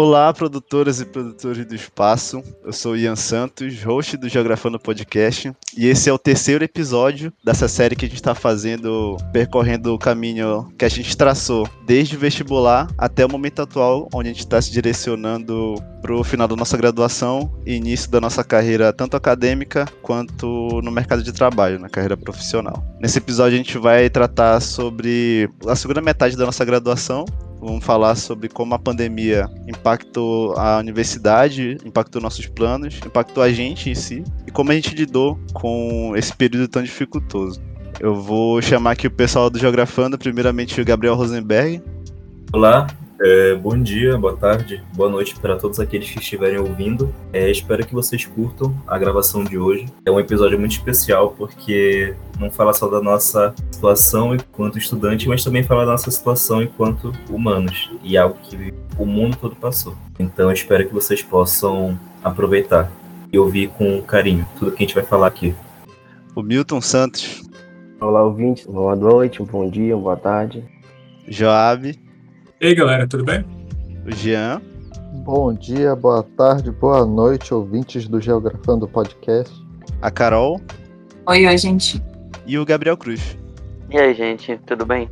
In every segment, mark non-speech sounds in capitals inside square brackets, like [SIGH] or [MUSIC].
Olá, produtoras e produtores do espaço. Eu sou Ian Santos, host do Geografando Podcast, e esse é o terceiro episódio dessa série que a gente está fazendo, percorrendo o caminho que a gente traçou desde o vestibular até o momento atual, onde a gente está se direcionando para o final da nossa graduação e início da nossa carreira, tanto acadêmica quanto no mercado de trabalho, na carreira profissional. Nesse episódio, a gente vai tratar sobre a segunda metade da nossa graduação Vamos falar sobre como a pandemia impactou a universidade, impactou nossos planos, impactou a gente em si e como a gente lidou com esse período tão dificultoso. Eu vou chamar aqui o pessoal do Geografando, primeiramente o Gabriel Rosenberg. Olá, é, bom dia, boa tarde, boa noite para todos aqueles que estiverem ouvindo. É, espero que vocês curtam a gravação de hoje. É um episódio muito especial porque não fala só da nossa situação enquanto estudante, mas também fala da nossa situação enquanto humanos e algo que o mundo todo passou. Então espero que vocês possam aproveitar e ouvir com carinho tudo que a gente vai falar aqui. O Milton Santos. Olá, ouvintes. Boa noite, bom dia, boa tarde. Joab. E aí, galera, tudo bem? O Jean. Bom dia, boa tarde, boa noite, ouvintes do Geografando Podcast. A Carol. Oi, oi, gente. E o Gabriel Cruz. E aí, gente, tudo bem?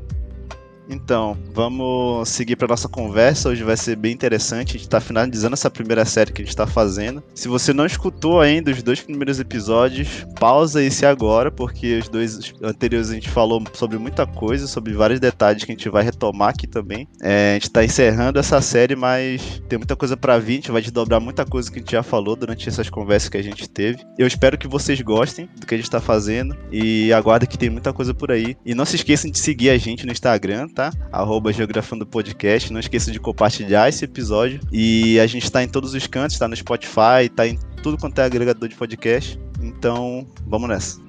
Então, vamos seguir para nossa conversa. Hoje vai ser bem interessante. A gente está finalizando essa primeira série que a gente está fazendo. Se você não escutou ainda os dois primeiros episódios, pausa esse agora, porque os dois anteriores a gente falou sobre muita coisa, sobre vários detalhes que a gente vai retomar aqui também. É, a gente está encerrando essa série, mas tem muita coisa para vir. A gente vai desdobrar muita coisa que a gente já falou durante essas conversas que a gente teve. Eu espero que vocês gostem do que a gente está fazendo e aguardem que tem muita coisa por aí. E não se esqueçam de seguir a gente no Instagram tá? Arroba Geografando Podcast. Não esqueça de compartilhar esse episódio. E a gente está em todos os cantos, está no Spotify, está em tudo quanto é agregador de podcast. Então, vamos nessa.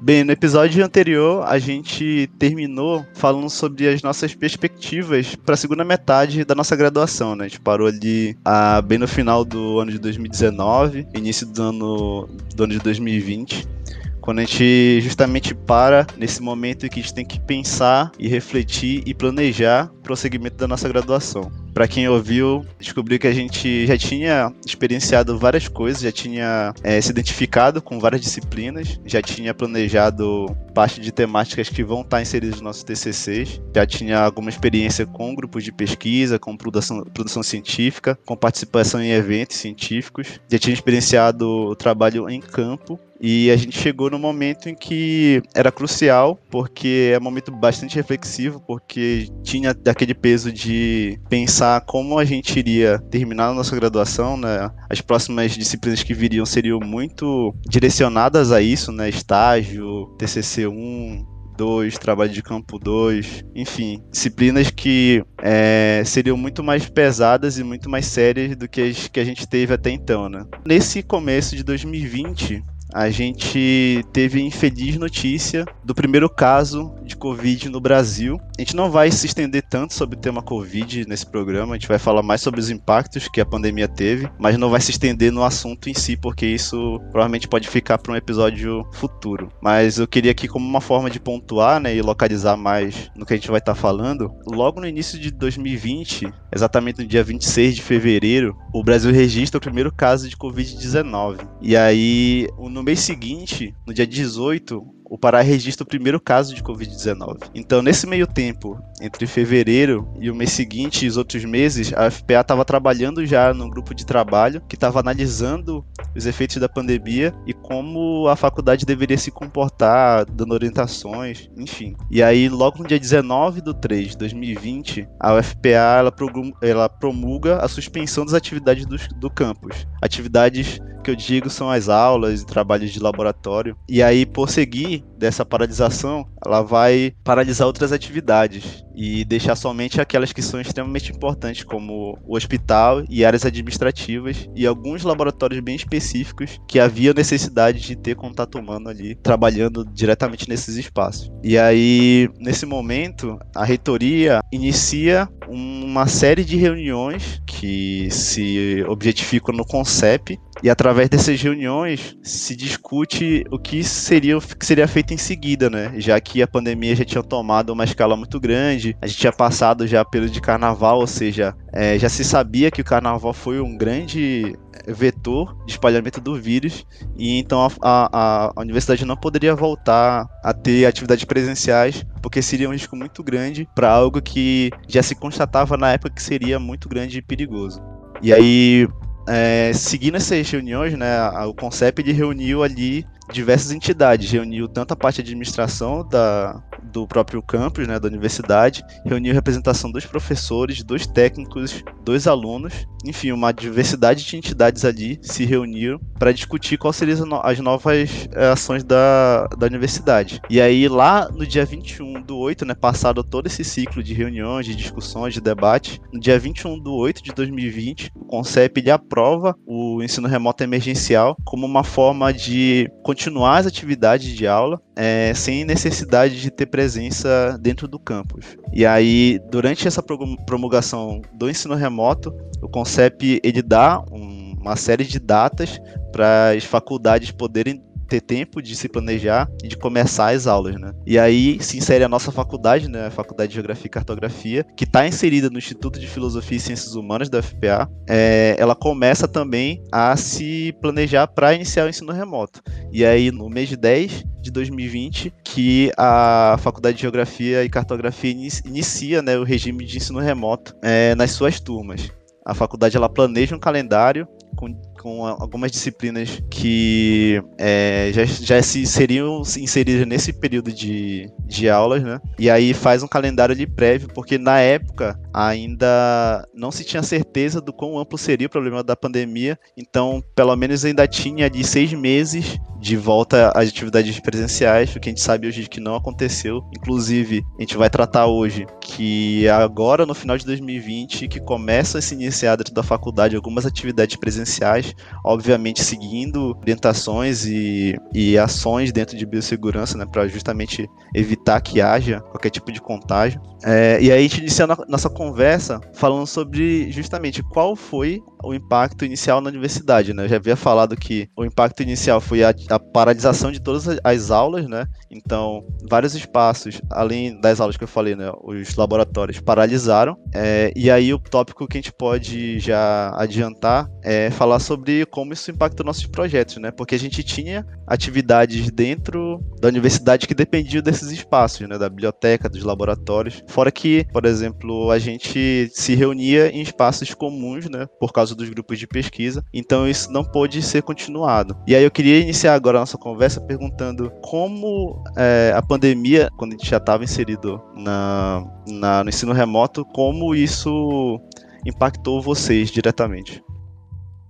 Bem, no episódio anterior a gente terminou falando sobre as nossas perspectivas para a segunda metade da nossa graduação, né? A gente parou ali ah, bem no final do ano de 2019, início do ano, do ano de 2020 quando a gente justamente para nesse momento em que a gente tem que pensar e refletir e planejar o prosseguimento da nossa graduação. Para quem ouviu, descobriu que a gente já tinha experienciado várias coisas, já tinha é, se identificado com várias disciplinas, já tinha planejado parte de temáticas que vão estar inseridas nos nossos TCCs, já tinha alguma experiência com grupos de pesquisa, com produção, produção científica, com participação em eventos científicos, já tinha experienciado o trabalho em campo e a gente chegou no momento em que era crucial, porque é um momento bastante reflexivo, porque tinha daquele peso de pensar como a gente iria terminar a nossa graduação, né? As próximas disciplinas que viriam seriam muito direcionadas a isso, né? Estágio, TCC 1, 2, trabalho de campo 2, enfim, disciplinas que é, seriam muito mais pesadas e muito mais sérias do que as que a gente teve até então, né? Nesse começo de 2020, a gente teve a infeliz notícia do primeiro caso de Covid no Brasil. A gente não vai se estender tanto sobre o tema Covid nesse programa, a gente vai falar mais sobre os impactos que a pandemia teve, mas não vai se estender no assunto em si, porque isso provavelmente pode ficar para um episódio futuro. Mas eu queria aqui, como uma forma de pontuar né, e localizar mais no que a gente vai estar tá falando, logo no início de 2020, exatamente no dia 26 de fevereiro, o Brasil registra o primeiro caso de Covid-19. E aí, no no mês seguinte, no dia 18, o Pará registra o primeiro caso de Covid-19. Então, nesse meio tempo, entre fevereiro e o mês seguinte e os outros meses, a FPA estava trabalhando já num grupo de trabalho que estava analisando os efeitos da pandemia e como a faculdade deveria se comportar, dando orientações, enfim. E aí, logo no dia 19 de 3 de 2020, a UFPA ela, promulga a suspensão das atividades do, do campus. Atividades que eu digo são as aulas e trabalhos de laboratório. E aí, por seguir dessa paralisação, ela vai paralisar outras atividades e deixar somente aquelas que são extremamente importantes, como o hospital e áreas administrativas e alguns laboratórios bem específicos que havia necessidade de ter contato humano ali, trabalhando diretamente nesses espaços. E aí, nesse momento, a reitoria inicia uma série de reuniões que se objetificam no CONCEP, E através dessas reuniões se discute o que seria, o que seria feito em seguida, né? Já que a pandemia já tinha tomado uma escala muito grande, a gente tinha passado já pelo de carnaval, ou seja, é, já se sabia que o carnaval foi um grande vetor de espalhamento do vírus e então a, a, a universidade não poderia voltar a ter atividades presenciais porque seria um risco muito grande para algo que já se constatava na época que seria muito grande e perigoso. E aí, é, seguindo essas reuniões, né, o CONCEP ele reuniu ali diversas entidades, reuniu tanto a parte de administração da, do próprio campus, né, da universidade, reuniu representação dos professores, dos técnicos, dos alunos, enfim, uma diversidade de entidades ali se reuniram para discutir quais seriam as novas eh, ações da, da universidade. E aí, lá no dia 21 do 8, né, passado todo esse ciclo de reuniões, de discussões, de debate, no dia 21 do 8 de 2020, o CONCEP ele aprova o ensino remoto emergencial como uma forma de continuar as atividades de aula é, sem necessidade de ter presença dentro do campus. E aí, durante essa promulgação do ensino remoto, o CONCEP ele dá um, uma série de datas para as faculdades poderem ter tempo de se planejar e de começar as aulas, né? E aí se insere a nossa faculdade, né? A Faculdade de Geografia e Cartografia, que está inserida no Instituto de Filosofia e Ciências Humanas da FPA. É, ela começa também a se planejar para iniciar o ensino remoto. E aí, no mês de 10 de 2020, que a Faculdade de Geografia e Cartografia inicia né, o regime de ensino remoto é, nas suas turmas. A faculdade ela planeja um calendário com com algumas disciplinas que é, já, já se seriam inseridas nesse período de, de aulas, né? E aí faz um calendário de prévio, porque na época ainda não se tinha certeza do quão amplo seria o problema da pandemia, então pelo menos ainda tinha ali seis meses de volta às atividades presenciais, o que a gente sabe hoje que não aconteceu. Inclusive, a gente vai tratar hoje que agora no final de 2020 que começa a se iniciar dentro da faculdade algumas atividades presenciais obviamente seguindo orientações e, e ações dentro de biossegurança, né, para justamente evitar que haja qualquer tipo de contágio. É, e aí a gente inicia a nossa conversa falando sobre justamente qual foi o impacto inicial na universidade, né? Eu já havia falado que o impacto inicial foi a, a paralisação de todas as aulas, né? Então, vários espaços, além das aulas que eu falei, né? Os laboratórios paralisaram. É, e aí o tópico que a gente pode já adiantar é falar sobre como isso impacta nossos projetos, né? Porque a gente tinha atividades dentro da universidade que dependiam desses espaços, né? Da biblioteca, dos laboratórios. Fora que, por exemplo, a gente se reunia em espaços comuns, né? Por causa dos grupos de pesquisa. Então isso não pôde ser continuado. E aí eu queria iniciar agora a nossa conversa perguntando como é, a pandemia, quando a gente já estava inserido na, na, no ensino remoto, como isso impactou vocês diretamente?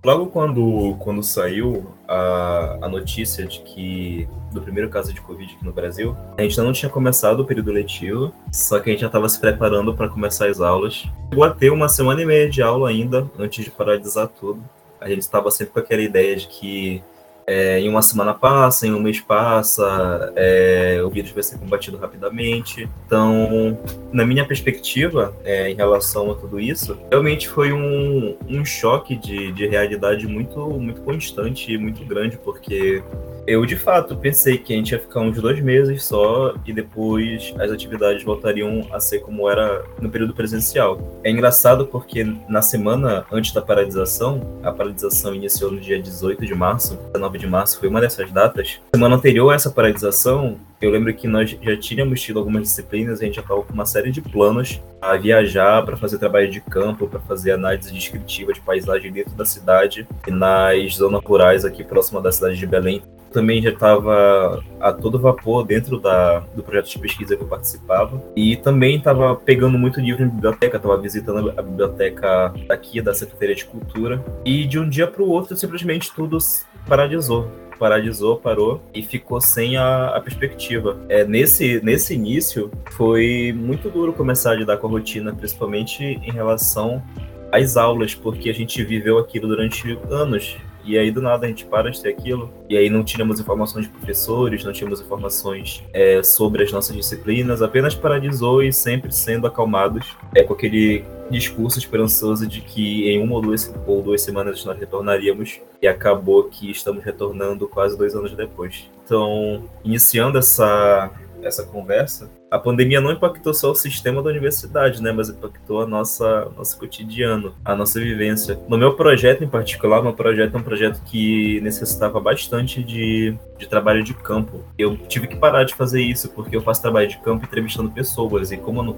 Logo quando, quando saiu a, a notícia de que do primeiro caso de Covid aqui no Brasil, a gente não tinha começado o período letivo, só que a gente já estava se preparando para começar as aulas. Chegou a ter uma semana e meia de aula ainda, antes de paralisar tudo. A gente estava sempre com aquela ideia de que é, em uma semana passa, em um mês passa, é, o vírus vai ser combatido rapidamente. Então, na minha perspectiva, é, em relação a tudo isso, realmente foi um, um choque de, de realidade muito, muito constante e muito grande, porque eu, de fato, pensei que a gente ia ficar uns dois meses só e depois as atividades voltariam a ser como era no período presencial. É engraçado porque na semana antes da paralisação, a paralisação iniciou no dia 18 de março, 19 de março foi uma dessas datas. Semana anterior a essa paralisação, eu lembro que nós já tínhamos tido algumas disciplinas, a gente já estava com uma série de planos a viajar para fazer trabalho de campo, para fazer análise descritiva de paisagem dentro da cidade e nas zonas rurais aqui próxima da cidade de Belém. Também já estava a todo vapor dentro da, do projeto de pesquisa que eu participava e também estava pegando muito livro em biblioteca, estava visitando a biblioteca daqui da Secretaria de Cultura e de um dia para o outro simplesmente tudo paralisou paralisou, parou e ficou sem a, a, perspectiva. É, nesse, nesse início, foi muito duro começar a lidar com a rotina, principalmente em relação às aulas, porque a gente viveu aquilo durante anos. E aí do nada a gente para de ter aquilo, e aí não tínhamos informações de professores, não tínhamos informações é, sobre as nossas disciplinas, apenas paralisou e sempre sendo acalmados. É, com aquele discurso esperançoso de que em uma ou duas, ou duas semanas nós retornaríamos, e acabou que estamos retornando quase dois anos depois. Então, iniciando essa, essa conversa, a pandemia não impactou só o sistema da universidade, né, mas impactou a nossa nosso cotidiano, a nossa vivência. No meu projeto em particular, meu projeto é um projeto que necessitava bastante de, de trabalho de campo. Eu tive que parar de fazer isso porque eu faço trabalho de campo entrevistando pessoas e como não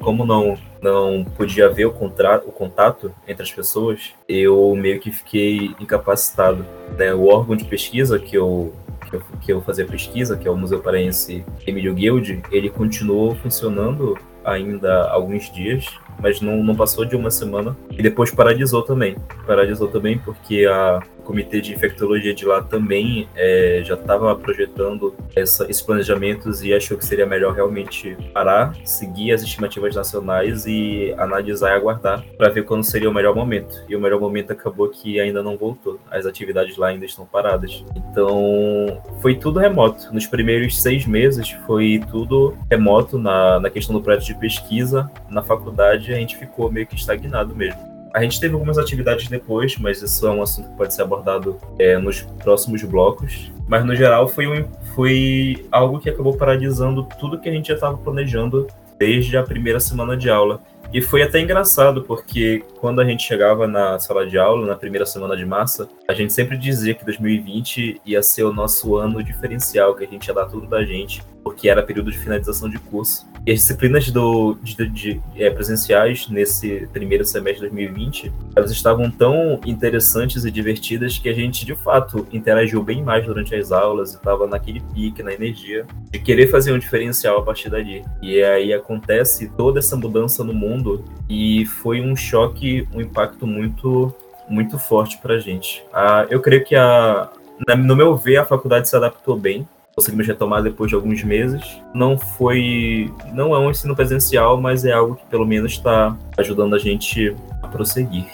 como não não podia ver o contrato, o contato entre as pessoas, eu meio que fiquei incapacitado. Né? O órgão de pesquisa que eu que eu, que eu fazia pesquisa, que é o Museu Paraense Emílio Guild, ele continuou funcionando ainda alguns dias, mas não, não passou de uma semana. E depois paralisou também. Paralisou também porque a, comitê de infectologia de lá também é, já estava projetando essa, esses planejamentos e achou que seria melhor realmente parar, seguir as estimativas nacionais e analisar e aguardar para ver quando seria o melhor momento. E o melhor momento acabou que ainda não voltou. As atividades lá ainda estão paradas. Então, foi tudo remoto. Nos primeiros seis meses foi tudo remoto na, na questão do projeto de pesquisa. Na faculdade a gente ficou meio que estagnado mesmo. A gente teve algumas atividades depois, mas isso é um assunto que pode ser abordado é, nos próximos blocos. Mas no geral foi, um, foi algo que acabou paralisando tudo que a gente já estava planejando desde a primeira semana de aula. E foi até engraçado, porque quando a gente chegava na sala de aula, na primeira semana de massa, a gente sempre dizia que 2020 ia ser o nosso ano diferencial, que a gente ia dar tudo da gente, porque era período de finalização de curso. E as disciplinas do, de, de, é, presenciais nesse primeiro semestre de 2020, elas estavam tão interessantes e divertidas que a gente, de fato, interagiu bem mais durante as aulas e estava naquele pique, na energia, de querer fazer um diferencial a partir dali. E aí acontece toda essa mudança no mundo e foi um choque, um impacto muito, muito forte para a gente. Ah, eu creio que, a, no meu ver, a faculdade se adaptou bem conseguimos retomar depois de alguns meses. Não foi, não é um ensino presencial, mas é algo que pelo menos está ajudando a gente a prosseguir.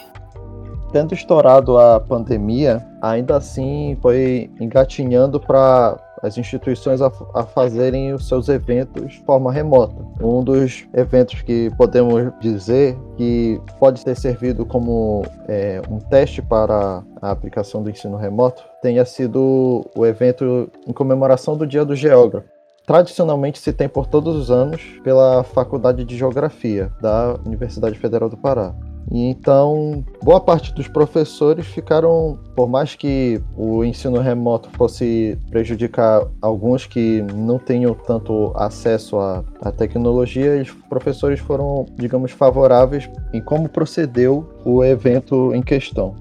Tendo estourado a pandemia, ainda assim foi engatinhando para as instituições a, a, fazerem os seus eventos de forma remota. Um dos eventos que podemos dizer que pode ter servido como é, um teste para a aplicação do ensino remoto tenha sido o evento em comemoração do Dia do Geógrafo. Tradicionalmente se tem por todos os anos pela Faculdade de Geografia da Universidade Federal do Pará. Então, boa parte dos professores ficaram, por mais que o ensino remoto fosse prejudicar alguns que não tenham tanto acesso à, à tecnologia, os professores foram, digamos, favoráveis em como procedeu o evento em questão.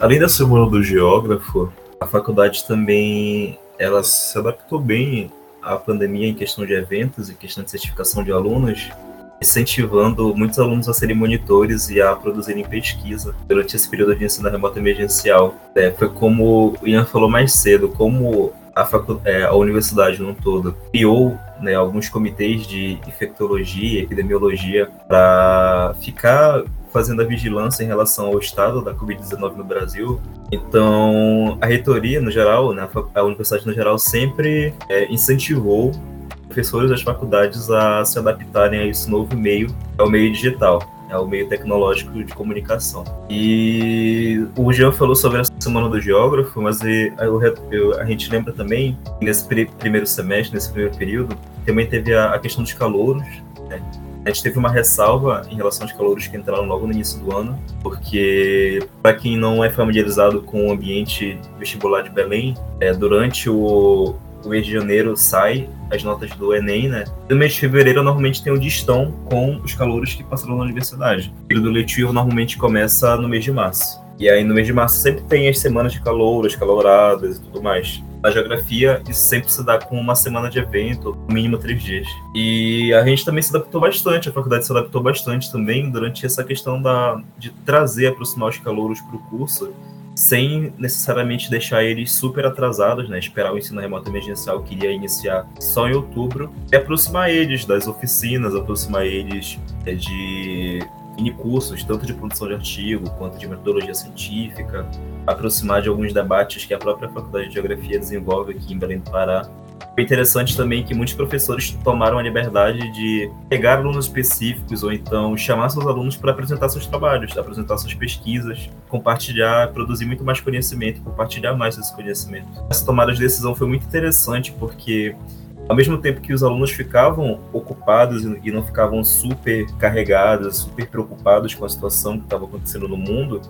Além da semana do geógrafo, a faculdade também ela se adaptou bem à pandemia em questão de eventos e questão de certificação de alunos incentivando muitos alunos a serem monitores e a produzirem pesquisa durante esse período de ensino remoto emergencial. É, foi como o Ian falou mais cedo, como a, é, a universidade no todo criou né, alguns comitês de infectologia epidemiologia para ficar fazendo a vigilância em relação ao estado da Covid-19 no Brasil. Então, a reitoria, no geral, né, a universidade no geral, sempre é, incentivou professores das faculdades a se adaptarem a esse novo meio, ao meio digital, ao é meio tecnológico de comunicação. E o Jean falou sobre a Semana do Geógrafo, mas a gente lembra também, nesse primeiro semestre, nesse primeiro período, também teve a, questão dos calouros, né? A gente teve uma ressalva em relação aos calouros que entraram logo no início do ano, porque, para quem não é familiarizado com o ambiente vestibular de Belém, é, durante o, o mês de janeiro sai as notas do Enem, né? No mês de fevereiro normalmente tem o distão com os calouros que passaram na universidade. O período letivo normalmente começa no mês de março. E aí no mês de março sempre tem as semanas de calouros, caloradas e tudo mais. Na geografia, isso sempre se dá com uma semana de evento, no mínimo três dias. E a gente também se adaptou bastante, a faculdade se adaptou bastante também durante essa questão da, de trazer, aproximar os calouros para o curso sem necessariamente deixar eles super atrasados, né? Esperar o ensino remoto emergencial que iria iniciar só em outubro e aproximar eles das oficinas, aproximar eles é, de mini cursos, tanto de produção de artigo quanto de metodologia científica, aproximar de alguns debates que a própria Faculdade de Geografia desenvolve aqui em Belém do Pará. Foi interessante também que muitos professores tomaram a liberdade de pegar alunos específicos ou então chamar seus alunos para apresentar seus trabalhos, apresentar suas pesquisas, compartilhar, produzir muito mais conhecimento, compartilhar mais esse conhecimento. Essa tomada de decisão foi muito interessante porque ao mesmo tempo que os alunos ficavam ocupados e não ficavam super carregados, super preocupados com a situação que estava acontecendo no mundo,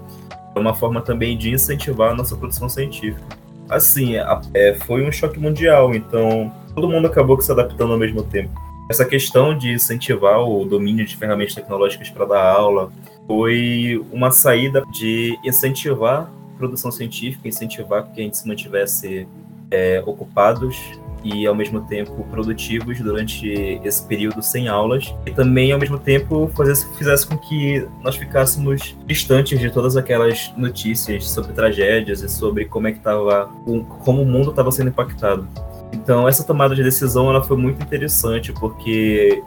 é uma forma também de incentivar a nossa produção científica. Assim, é, foi um choque mundial, então todo mundo acabou se adaptando ao mesmo tempo. Essa questão de incentivar o domínio de ferramentas tecnológicas para dar aula foi uma saída de incentivar produção científica, incentivar que a gente se mantivesse é, ocupados e ao mesmo tempo produtivos durante esse período sem aulas e também ao mesmo tempo fazer, fizesse com que nós ficássemos distantes de todas aquelas notícias sobre tragédias e sobre como é que estava como o mundo estava sendo impactado. Então essa tomada de decisão ela foi muito interessante porque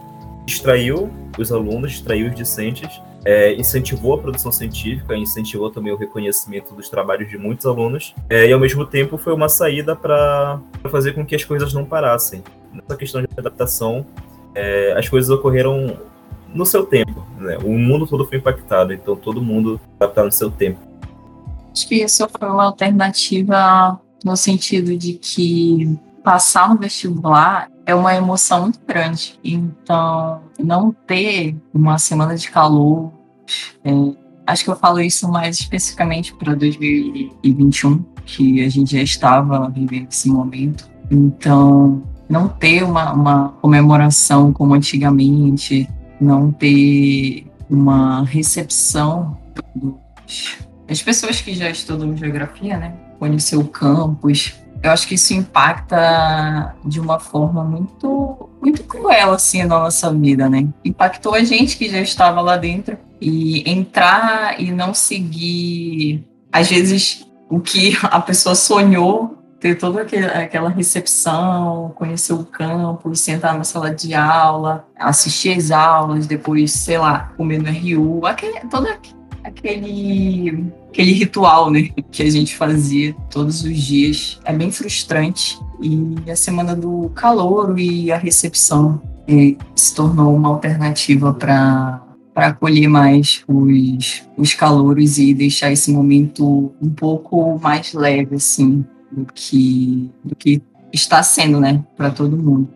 distraiu os alunos, distraiu os discentes é, incentivou a produção científica, incentivou também o reconhecimento dos trabalhos de muitos alunos, é, e ao mesmo tempo foi uma saída para fazer com que as coisas não parassem. Nessa questão de adaptação, é, as coisas ocorreram no seu tempo. Né? O mundo todo foi impactado, então todo mundo adaptado no seu tempo. Acho que isso foi uma alternativa no sentido de que passar no vestibular é uma emoção muito grande. Então, não ter uma semana de calor, é, acho que eu falo isso mais especificamente para 2021, que a gente já estava vivendo esse momento. Então, não ter uma, uma comemoração como antigamente, não ter uma recepção dos, das pessoas que já estudam geografia, né? Conhecer o campus, eu acho que isso impacta de uma forma muito muito cruel assim na nossa vida, né? Impactou a gente que já estava lá dentro e entrar e não seguir às vezes o que [LAUGHS] a pessoa sonhou ter toda aquela recepção, conhecer o campo, sentar na sala de aula, assistir as aulas, depois, sei lá, comer no RU, aquele, toda aquele, aquele ritual, né, [LAUGHS] que a gente fazia todos os dias. É bem frustrante. E a semana do calor e a recepção é, se tornou uma alternativa para para acolher mais os, os calouros e deixar esse momento um pouco mais leve, assim, do que, do que está sendo, né, para todo mundo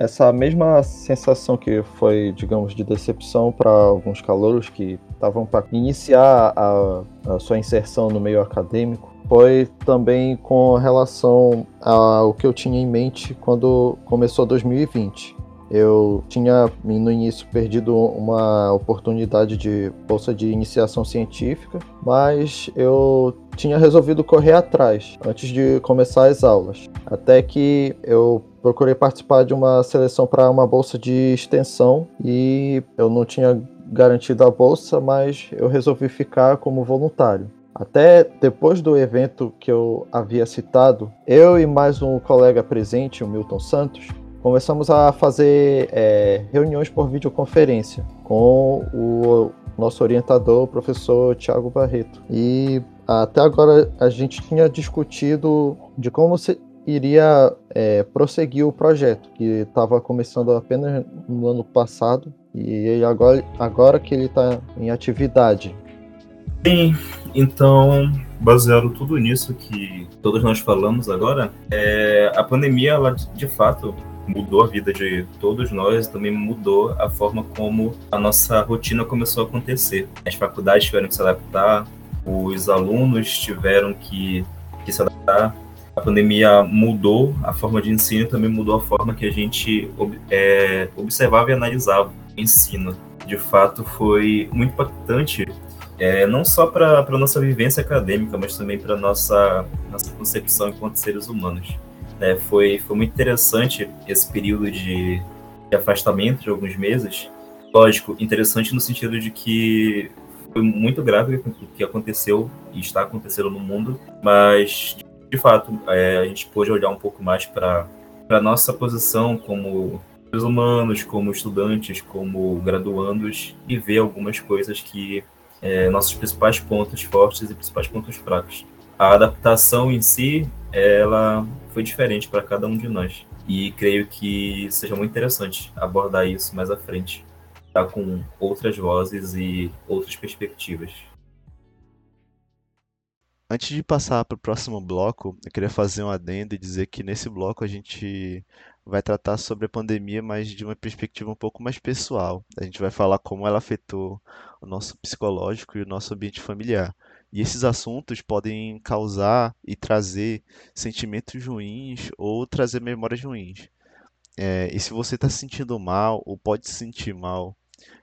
essa mesma sensação que foi, digamos, de decepção para alguns calouros que estavam para iniciar a, a, sua inserção no meio acadêmico foi também com relação ao que eu tinha em mente quando começou 2020. Eu tinha no início perdido uma oportunidade de bolsa de iniciação científica, mas eu tinha resolvido correr atrás antes de começar as aulas. Até que eu procurei participar de uma seleção para uma bolsa de extensão e eu não tinha garantido a bolsa, mas eu resolvi ficar como voluntário. Até depois do evento que eu havia citado, eu e mais um colega presente, o Milton Santos, começamos a fazer é, reuniões por videoconferência com o nosso orientador, o professor Tiago Barreto. E até agora a gente tinha discutido de como se, iria é, prosseguir o projeto, que estava começando apenas no ano passado e agora, agora que ele está em atividade. Sim, então, baseado tudo nisso que todos nós falamos agora, é, a pandemia, ela de fato mudou a vida de todos nós e também mudou a forma como a nossa rotina começou a acontecer. As faculdades tiveram que se adaptar, os alunos tiveram que, que se adaptar, a pandemia mudou a forma de ensino e também mudou a forma que a gente é, observava e analisava o ensino. De fato, foi muito impactante, é, não só para a nossa vivência acadêmica, mas também para a nossa, nossa concepção enquanto seres humanos. É, foi, foi muito interessante esse período de, de afastamento de alguns meses. Lógico, interessante no sentido de que foi muito grave o que aconteceu e está acontecendo no mundo, mas de fato, é, a gente pôde olhar um pouco mais para a nossa posição como seres humanos, como estudantes, como graduandos e ver algumas coisas que é, nossos principais pontos fortes e principais pontos fracos. A adaptação em si, ela foi diferente para cada um de nós e creio que seja muito interessante abordar isso mais à frente, tá com outras vozes e outras perspectivas. Antes de passar para o próximo bloco, eu queria fazer um adendo e dizer que nesse bloco a gente vai tratar sobre a pandemia, mas de uma perspectiva um pouco mais pessoal. A gente vai falar como ela afetou o nosso psicológico e o nosso ambiente familiar. E esses assuntos podem causar e trazer sentimentos ruins ou trazer memórias ruins. É, e se você está se sentindo mal ou pode se sentir mal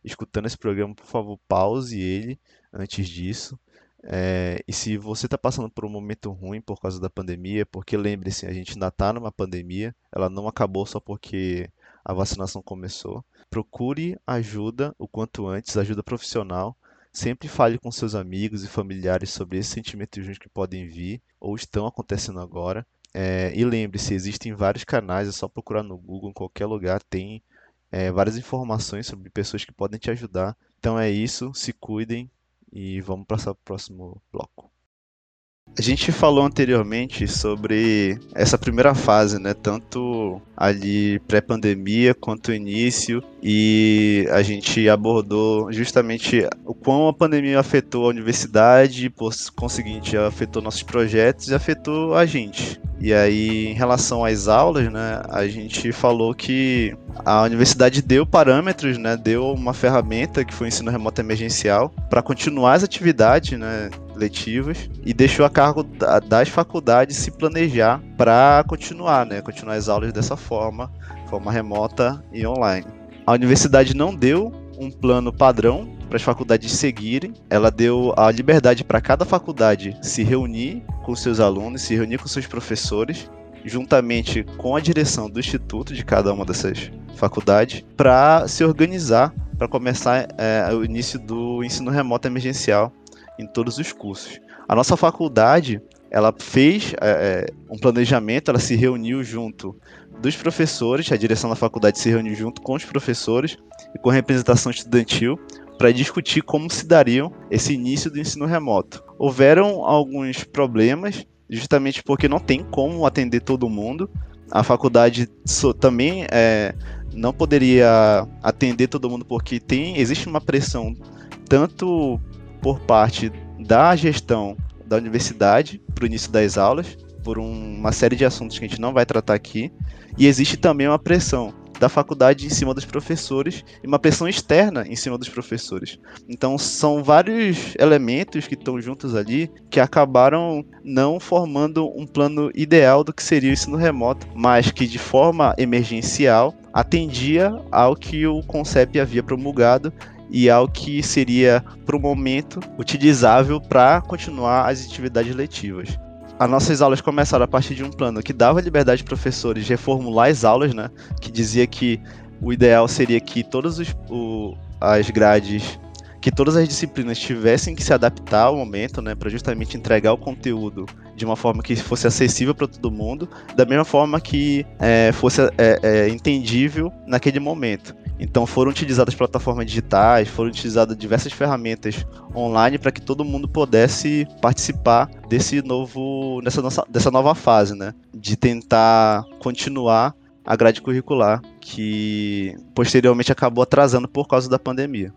escutando esse programa, por favor, pause ele antes disso é, e se você está passando por um momento ruim por causa da pandemia, porque lembre-se, a gente ainda está numa pandemia, ela não acabou só porque a vacinação começou. Procure ajuda o quanto antes, ajuda profissional. Sempre fale com seus amigos e familiares sobre esses sentimentos ruins que podem vir ou estão acontecendo agora. É, e lembre-se, existem vários canais, é só procurar no Google, em qualquer lugar, tem é, várias informações sobre pessoas que podem te ajudar. Então é isso, se cuidem, e vamos passar para o próximo bloco. A gente falou anteriormente sobre essa primeira fase, né? Tanto ali pré-pandemia quanto início, e a gente abordou justamente o quão a pandemia afetou a universidade, por conseguinte, afetou nossos projetos e afetou a gente. E aí, em relação às aulas, né, a gente falou que a universidade deu parâmetros, né, deu uma ferramenta que foi o ensino remoto emergencial para continuar as atividades, né, letivas e deixou a cargo das faculdades se planejar para continuar, né, continuar as aulas dessa forma, forma remota e online. A universidade não deu um plano padrão para as faculdades seguirem. Ela deu a liberdade para cada faculdade se reunir com seus alunos, se reunir com seus professores, juntamente com a direção do instituto de cada uma dessas faculdades, para se organizar para começar é, o início do ensino remoto emergencial em todos os cursos. A nossa faculdade ela fez é, é um planejamento, ela se reuniu junto dos professores, a direção da faculdade se reuniu junto com os professores e com a representação estudantil para discutir como se dariam esse início do ensino remoto. Houveram alguns problemas, justamente porque não tem como atender todo mundo. A faculdade também é, não poderia atender todo mundo porque tem existe uma pressão tanto por parte da gestão da universidade para o início das aulas, por um, uma série de assuntos que a gente não vai tratar aqui, e existe também uma pressão da faculdade em cima dos professores e uma pressão externa em cima dos professores. Então são vários elementos que estão juntos ali que acabaram não formando um plano ideal do que seria o ensino remoto, mas que de forma emergencial atendia ao que o CONCEP havia promulgado e ao que seria, para o momento, utilizável para continuar as atividades letivas as nossas aulas começaram a partir de um plano que dava liberdade aos professores reformular as aulas, né? Que dizia que o ideal seria que todas as grades, que todas as disciplinas tivessem que se adaptar ao momento, né? Para justamente entregar o conteúdo de uma forma que fosse acessível para todo mundo, da mesma forma que é, fosse é, é, entendível naquele momento. Então foram utilizadas plataformas digitais, foram utilizadas diversas ferramentas online para que todo mundo pudesse participar desse novo, nessa nossa, dessa nova fase, né? De tentar continuar a grade curricular que posteriormente acabou atrasando por causa da pandemia.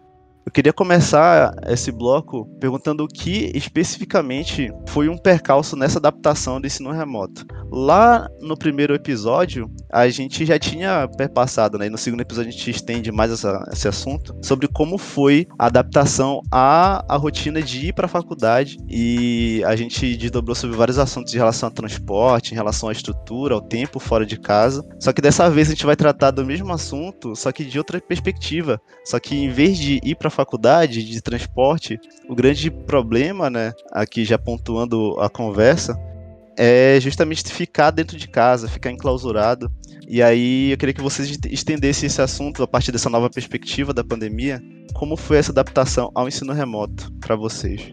Eu queria começar esse bloco perguntando o que especificamente foi um percalço nessa adaptação do ensino remoto. Lá no primeiro episódio, a gente já tinha perpassado, né? E no segundo episódio a gente estende mais essa, esse assunto sobre como foi a adaptação à, à rotina de ir para a faculdade e a gente desdobrou sobre vários assuntos em relação ao transporte, em relação à estrutura, ao tempo fora de casa. Só que dessa vez a gente vai tratar do mesmo assunto, só que de outra perspectiva. Só que em vez de ir para faculdade de transporte, o grande problema, né, aqui já pontuando a conversa, é justamente ficar dentro de casa, ficar enclausurado. E aí eu queria que vocês estendessem esse assunto a partir dessa nova perspectiva da pandemia. Como foi essa adaptação ao ensino remoto para vocês?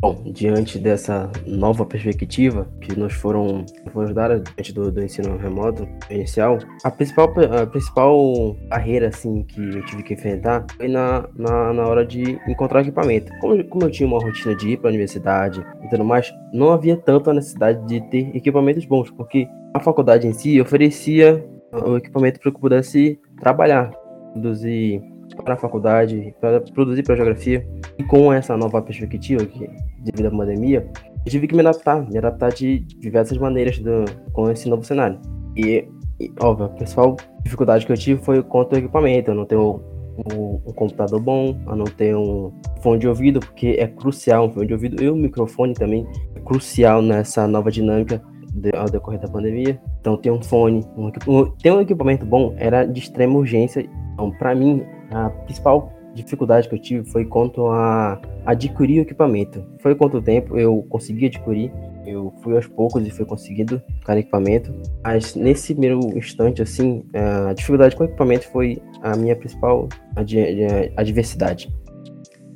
Bom, diante dessa nova perspectiva que nos foram, foram dadas diante do, do, ensino remoto inicial, a principal, a principal barreira assim, que eu tive que enfrentar foi na, na, na hora de encontrar equipamento. Como, como eu tinha uma rotina de ir para a universidade e tudo mais, não havia tanto a necessidade de ter equipamentos bons, porque a faculdade em si oferecia o equipamento para que eu pudesse trabalhar, produzir para a faculdade, para produzir para a geografia. E com essa nova perspectiva, que, devido à pandemia, eu tive que me adaptar, me adaptar de diversas maneiras do, com esse novo cenário. E, e, óbvio, a principal dificuldade que eu tive foi quanto ao equipamento. Eu não tenho um, um, computador bom, eu não tenho um fone de ouvido, porque é crucial um fone de ouvido e o microfone também é crucial nessa nova dinâmica ao decorrer da pandemia. Então, ter um fone, um, ter um equipamento bom era de extrema urgência. Então, para mim, a principal dificuldade que eu tive foi quanto a adquirir o equipamento. Foi quanto tempo eu consegui adquirir. Eu fui aos poucos e fui conseguindo cada equipamento. Mas nesse primeiro instante, assim, a dificuldade com o equipamento foi a minha principal adversidade.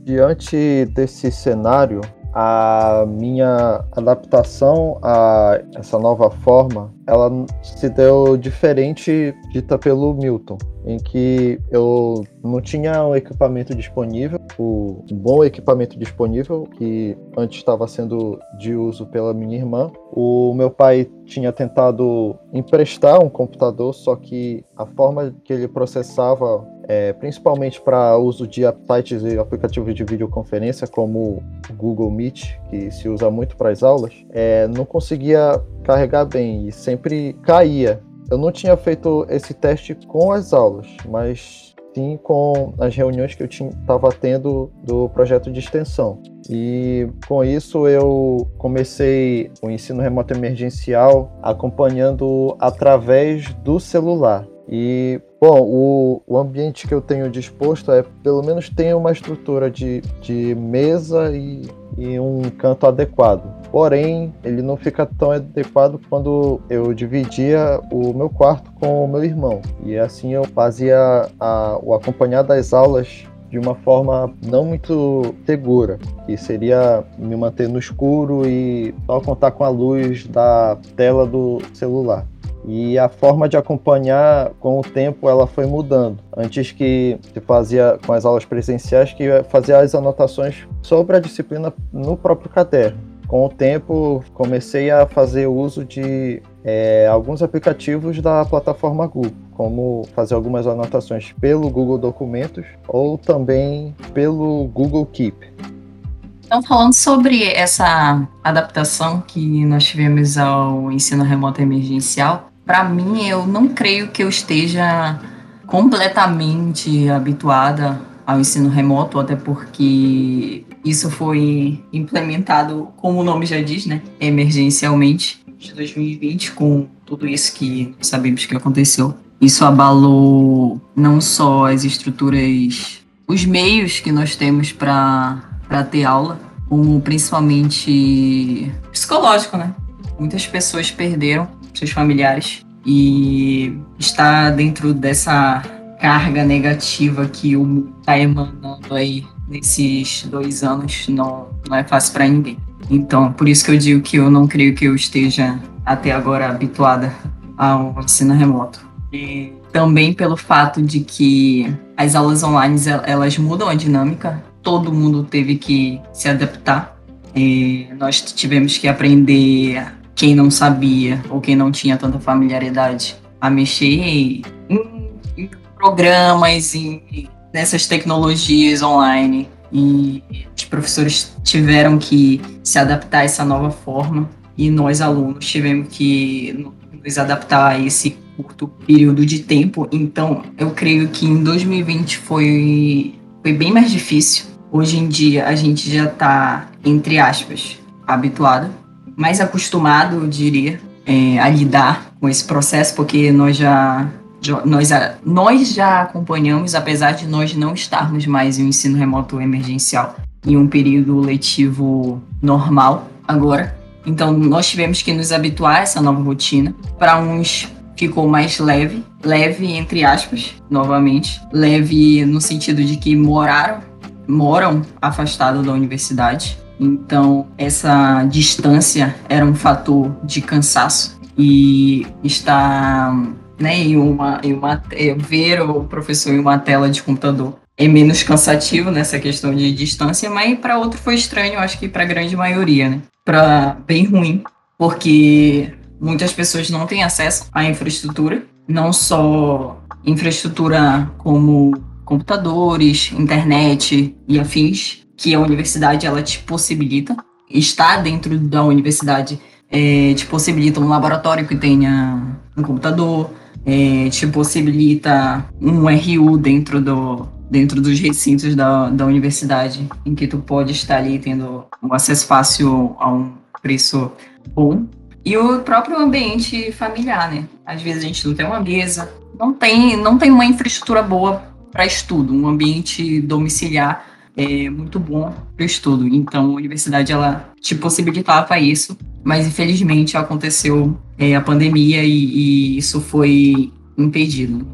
Diante desse cenário, a minha adaptação a essa nova forma, ela se deu diferente dita pelo Milton, em que eu não tinha um equipamento disponível, o um bom equipamento disponível que antes estava sendo de uso pela minha irmã. O meu pai tinha tentado emprestar um computador, só que a forma que ele processava é, principalmente para uso de sites e aplicativos de videoconferência, como o Google Meet, que se usa muito para as aulas, é, não conseguia carregar bem e sempre caía. Eu não tinha feito esse teste com as aulas, mas sim com as reuniões que eu estava tendo do projeto de extensão. E com isso eu comecei o ensino remoto emergencial acompanhando através do celular. E, bom, o, o ambiente que eu tenho disposto é, pelo menos, tem uma estrutura de, de mesa e, e um canto adequado. Porém, ele não fica tão adequado quando eu dividia o meu quarto com o meu irmão. E assim eu fazia a, o acompanhar das aulas de uma forma não muito segura, que seria me manter no escuro e só contar com a luz da tela do celular. E a forma de acompanhar com o tempo ela foi mudando. Antes que se fazia com as aulas presenciais, que fazia as anotações sobre a disciplina no próprio caderno. Com o tempo, comecei a fazer uso de é, alguns aplicativos da plataforma Google, como fazer algumas anotações pelo Google Documentos ou também pelo Google Keep. Então, falando sobre essa adaptação que nós tivemos ao ensino remoto emergencial, para mim, eu não creio que eu esteja completamente habituada ao ensino remoto, até porque isso foi implementado, como o nome já diz, né, emergencialmente, de 2020, com tudo isso que sabemos que aconteceu. Isso abalou não só as estruturas, os meios que nós temos para ter aula, como principalmente psicológico, né? Muitas pessoas perderam seus familiares e está dentro dessa carga negativa que o está emanando aí nesses dois anos não, não é fácil para ninguém. Então, por isso que eu digo que eu não creio que eu esteja até agora habituada ao ensino remoto. E também pelo fato de que as aulas online elas mudam a dinâmica, todo mundo teve que se adaptar. E nós tivemos que aprender quem não sabia ou quem não tinha tanta familiaridade a mexer em, em programas, em, nessas tecnologias online. E os professores tiveram que se adaptar a essa nova forma e nós, alunos, tivemos que nos adaptar a esse curto período de tempo. Então, eu creio que em 2020 foi, foi bem mais difícil. Hoje em dia, a gente já está, entre aspas, habituado mais acostumado, eu diria, é, a lidar com esse processo, porque nós já, nós, nós já acompanhamos, apesar de nós não estarmos mais em um ensino remoto emergencial, em um período letivo normal agora. Então, nós tivemos que nos habituar a essa nova rotina. Para uns, ficou mais leve, leve entre aspas, novamente, leve no sentido de que moraram, moram afastados da universidade Então, essa distância era um fator de cansaço e estar né, em uma, em uma é, ver o professor em uma tela de computador é menos cansativo nessa questão de distância, mas para outro foi estranho, acho que para a grande maioria, né? Para bem ruim, porque muitas pessoas não têm acesso à infraestrutura, não só infraestrutura como computadores, internet e afins, que a universidade ela te possibilita. Estar dentro da universidade é, te possibilita um laboratório que tenha um computador, é, te possibilita um RU dentro, do, dentro dos recintos da, da universidade, em que tu pode estar ali tendo um acesso fácil a um preço bom. E o próprio ambiente familiar, né? Às vezes a gente não tem uma mesa, não tem, não tem uma infraestrutura boa para estudo, um ambiente domiciliar é muito bom para o estudo. Então, a universidade ela te possibilitava isso, mas infelizmente aconteceu é, a pandemia e, e isso foi impedido.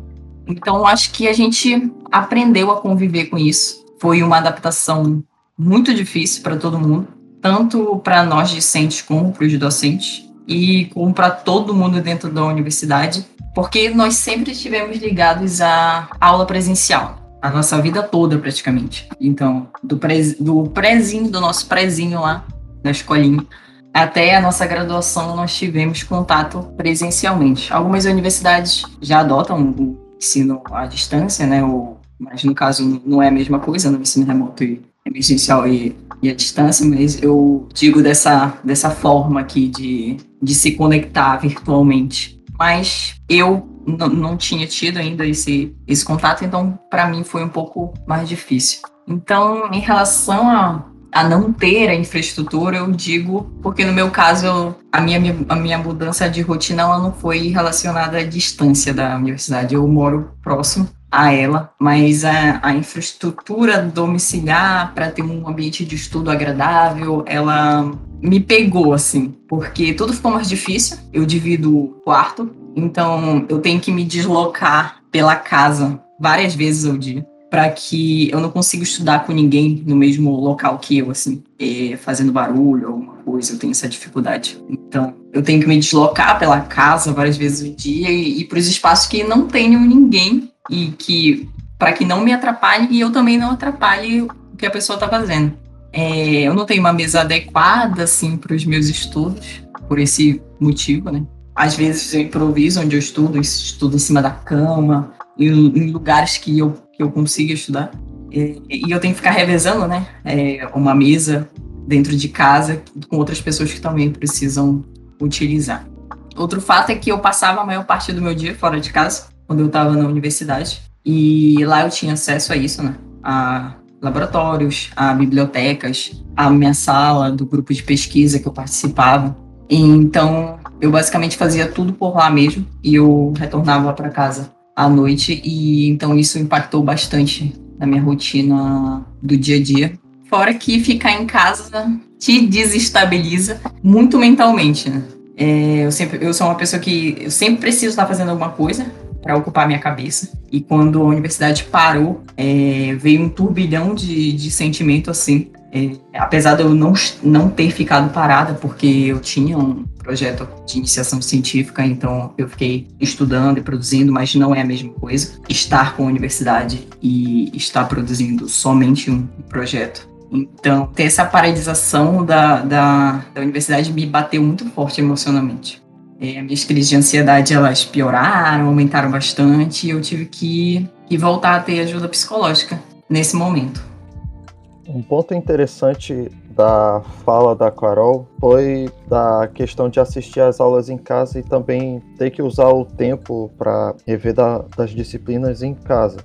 Então, acho que a gente aprendeu a conviver com isso. Foi uma adaptação muito difícil para todo mundo, tanto para nós discentes como para os docentes e como para todo mundo dentro da universidade, porque nós sempre estivemos ligados à aula presencial, a nossa vida toda praticamente. Então, do, pré, do prézinho, do nosso prézinho lá na escolinha, até a nossa graduação nós tivemos contato presencialmente. Algumas universidades já adotam o ensino à distância, né? O, mas no caso não é a mesma coisa no ensino remoto e emergencial e, e à distância, mas eu digo dessa, dessa forma aqui de, de se conectar virtualmente. Mas eu não tinha tido ainda esse, esse contato, então para mim foi um pouco mais difícil. Então, em relação a a não ter a infraestrutura, eu digo, porque no meu caso, a minha, a minha mudança de rotina ela não foi relacionada à distância da universidade. Eu moro próximo a ela, mas a, a infraestrutura domiciliar para ter um ambiente de estudo agradável, ela me pegou assim, porque tudo ficou mais difícil. Eu divido quarto, então eu tenho que me deslocar pela casa várias vezes ao dia para que eu não consiga estudar com ninguém no mesmo local que eu, assim, é, fazendo barulho alguma coisa, eu tenho essa dificuldade. Então, eu tenho que me deslocar pela casa várias vezes no dia e ir para os espaços que não tenham ninguém e que para que não me atrapalhe e eu também não atrapalhe o que a pessoa está fazendo. É, eu não tenho uma mesa adequada assim para os meus estudos por esse motivo, né? Às vezes eu improviso onde eu estudo, estudo em cima da cama, em, em lugares que eu que eu consiga estudar. E, e eu tenho que ficar revezando, né? É, uma mesa dentro de casa com outras pessoas que também precisam utilizar. Outro fato é que eu passava a maior parte do meu dia fora de casa, quando eu estava na universidade, e lá eu tinha acesso a isso, né? A laboratórios, a bibliotecas, a minha sala do grupo de pesquisa que eu participava. Então, eu basicamente fazia tudo por lá mesmo e eu retornava para casa à noite e então isso impactou bastante na minha rotina do dia a dia. Fora que ficar em casa te desestabiliza muito mentalmente, né? É, eu sempre eu sou uma pessoa que eu sempre preciso estar fazendo alguma coisa para ocupar minha cabeça. E quando a universidade parou, é, veio um turbilhão de, de sentimento assim. É, apesar de eu não, não ter ficado parada, porque eu tinha um projeto de iniciação científica, então eu fiquei estudando e produzindo, mas não é a mesma coisa. Estar com a universidade e estar produzindo somente um projeto. Então, ter essa paralisação da, da, da universidade me bateu muito forte emocionalmente. É, minhas crises de ansiedade elas pioraram, aumentaram bastante e eu tive que, que voltar a ter ajuda psicológica nesse momento. Um ponto interessante da fala da Carol foi da questão de assistir às aulas em casa e também ter que usar o tempo para rever da, das disciplinas em casa.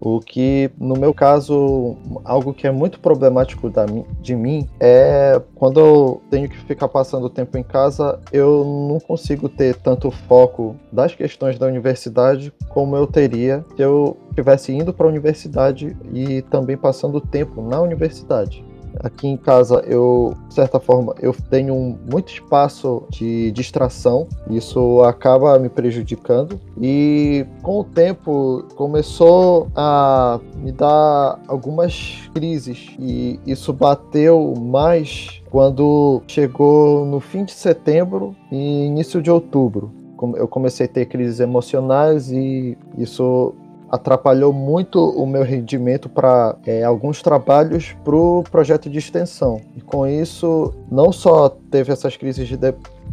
O que, no meu caso, algo que é muito problemático da, de mim é quando eu tenho que ficar passando tempo em casa, eu não consigo ter tanto foco das questões da universidade como eu teria se eu estivesse indo para a universidade e também passando tempo na universidade. Aqui em casa eu, de certa forma, eu tenho muito espaço de distração, isso acaba me prejudicando. E com o tempo começou a me dar algumas crises. E isso bateu mais quando chegou no fim de setembro e início de outubro. Eu comecei a ter crises emocionais e isso atrapalhou muito o meu rendimento para é, alguns trabalhos para o projeto de extensão. E com isso, não só teve essas crises de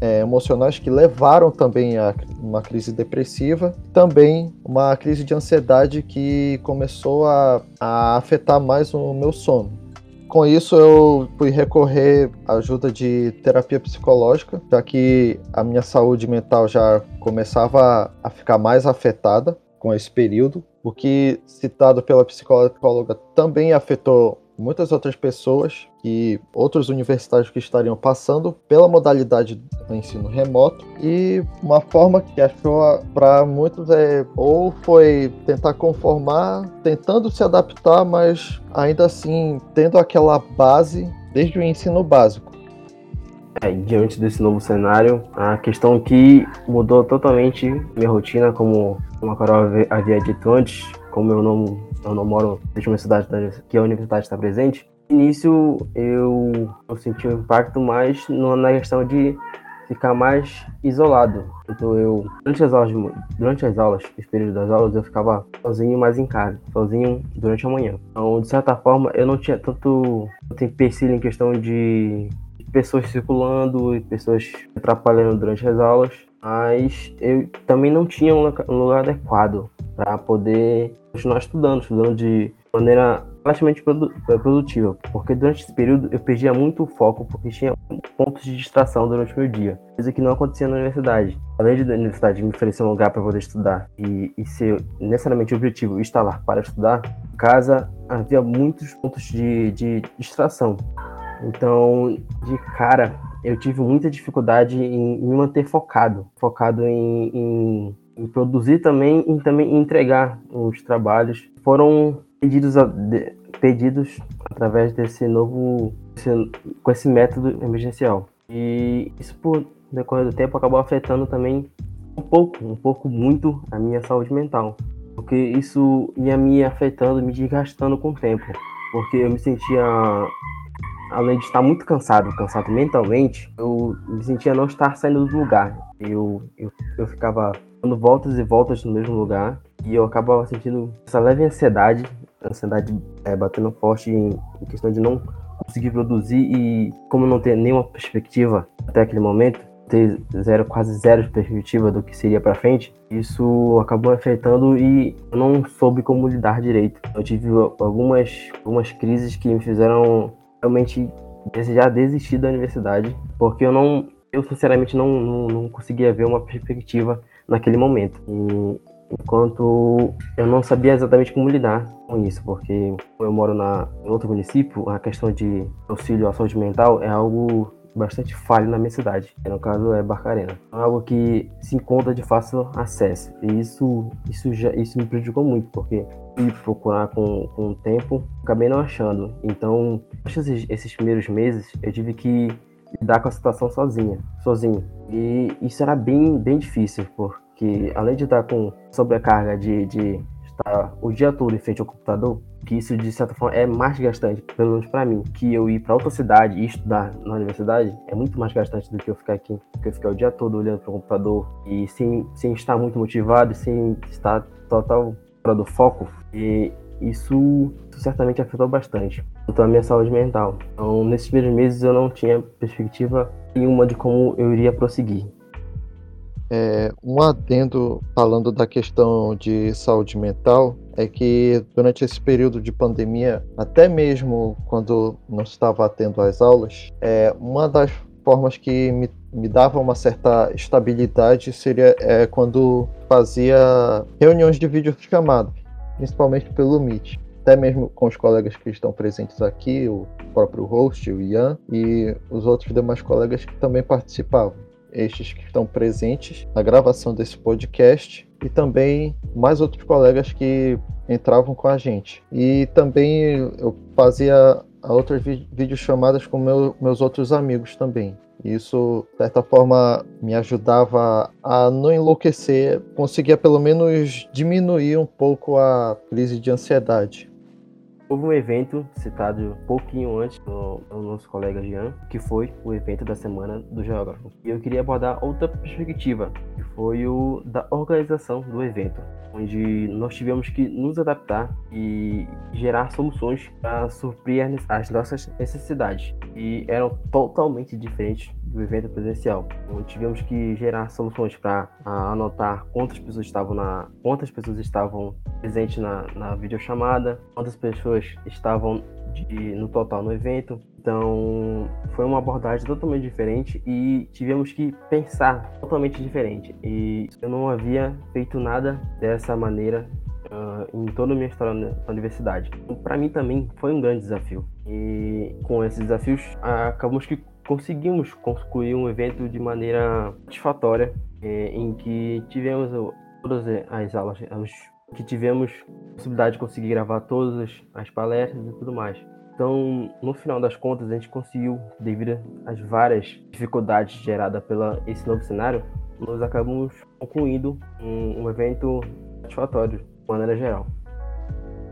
é, emocionais que levaram também a uma crise depressiva, também uma crise de ansiedade que começou a, a afetar mais o meu sono. Com isso, eu fui recorrer à ajuda de terapia psicológica, já que a minha saúde mental já começava a ficar mais afetada com esse período. O que, citado pela psicóloga, também afetou muitas outras pessoas e outros universitários que estariam passando pela modalidade do ensino remoto e uma forma que achou para muitos é ou foi tentar conformar, tentando se adaptar, mas ainda assim tendo aquela base desde o ensino básico. É, diante desse novo cenário, a questão que mudou totalmente minha rotina, como, como a Carol havia dito antes, como eu não, eu não moro na uma cidade que a universidade está presente, no início eu, eu senti um impacto mais na questão de ficar mais isolado. Então eu, durante as aulas, durante as aulas, esse período das aulas, eu ficava sozinho mais em casa, sozinho durante a manhã. Então, de certa forma, eu não tinha tanto, tanto empecilho em questão de pessoas circulando e pessoas atrapalhando durante as aulas, mas eu também não tinha um lugar adequado para poder continuar estudando, estudando de maneira relativamente produtiva, porque durante esse período eu perdia muito o foco, porque tinha pontos de distração durante o meu dia, coisa que não acontecia na universidade. Além de a universidade me oferecer um lugar para poder estudar e, e ser necessariamente objetivo lá para estudar, em casa havia muitos pontos de, de distração. Então, de cara, eu tive muita dificuldade em me manter focado, focado em, em, em produzir também e também entregar os trabalhos. Foram pedidos, a, de, pedidos através desse novo, esse, com esse método emergencial. E isso, por decorrer do tempo, acabou afetando também um pouco, um pouco muito a minha saúde mental. Porque isso ia me afetando, me desgastando com o tempo. Porque eu me sentia além de estar muito cansado, cansado mentalmente, eu me sentia não estar saindo do lugar. Eu, eu, eu ficava dando voltas e voltas no mesmo lugar e eu acabava sentindo essa leve ansiedade, ansiedade é, batendo forte em, em questão de não conseguir produzir e como não ter nenhuma perspectiva até aquele momento, ter zero, quase zero perspectiva do que seria para frente, isso acabou afetando e eu não soube como lidar direito. Eu tive algumas, algumas crises que me fizeram realmente já desisti da universidade, porque eu não, eu sinceramente não, não, não conseguia ver uma perspectiva naquele momento. E, enquanto eu não sabia exatamente como lidar com isso, porque eu moro na, em outro município, a questão de auxílio à saúde mental é algo bastante falho na minha cidade, que no caso é Barcarena. É algo que se encontra de fácil acesso. E isso, isso, já, isso me prejudicou muito, porque fui procurar com, com o tempo, acabei não achando. Então, esses, esses primeiros meses, eu tive que lidar com a situação sozinha, sozinho. E isso era bem, bem difícil, porque além de estar com sobrecarga de, de estar o dia todo em frente ao computador, que isso de certa forma é mais gastante, pelo menos para mim, que eu ir para outra cidade e estudar na universidade é muito mais gastante do que eu ficar aqui, porque eu ficar o dia todo olhando para o computador e sem, sem estar muito motivado, sem estar total fora do foco, e isso, isso certamente afetou bastante quanto à minha saúde mental. Então, nesses primeiros meses eu não tinha perspectiva nenhuma de como eu iria prosseguir. É, um adendo falando da questão de saúde mental é que durante esse período de pandemia, até mesmo quando não estava tendo as aulas, é, uma das formas que me, me dava uma certa estabilidade seria é, quando fazia reuniões de vídeo chamado, principalmente pelo Meet. Até mesmo com os colegas que estão presentes aqui, o próprio host, o Ian, e os outros demais colegas que também participavam estes que estão presentes na gravação desse podcast e também mais outros colegas que entravam com a gente. E também eu fazia outras vi videochamadas com meu, meus outros amigos também. Isso, de certa forma, me ajudava a não enlouquecer, conseguia pelo menos diminuir um pouco a crise de ansiedade. Houve um evento citado pouquinho antes no, no, nosso colega Jean, que foi o evento da Semana do Geógrafo. E eu queria abordar outra perspectiva, que foi o da organização do evento, onde nós tivemos que nos adaptar e gerar soluções para suprir as nossas necessidades. E eram totalmente diferentes do evento presencial. Então, tivemos que gerar soluções para anotar quantas pessoas estavam na quantas pessoas estavam presentes na, na videochamada, quantas pessoas estavam de, no total no evento. Então, foi uma abordagem totalmente diferente e tivemos que pensar totalmente diferente. E eu não havia feito nada dessa maneira uh, em toda a minha história na universidade. Para mim também foi um grande desafio. E com esses desafios, acabamos que conseguimos concluir um evento de maneira satisfatória, é, em que tivemos todas as aulas, que tivemos possibilidade de conseguir gravar todas as palestras e tudo mais. Então, no final das contas, a gente conseguiu, devido às várias dificuldades geradas pelo esse novo cenário, nós acabamos concluindo um, um evento satisfatório, de maneira geral.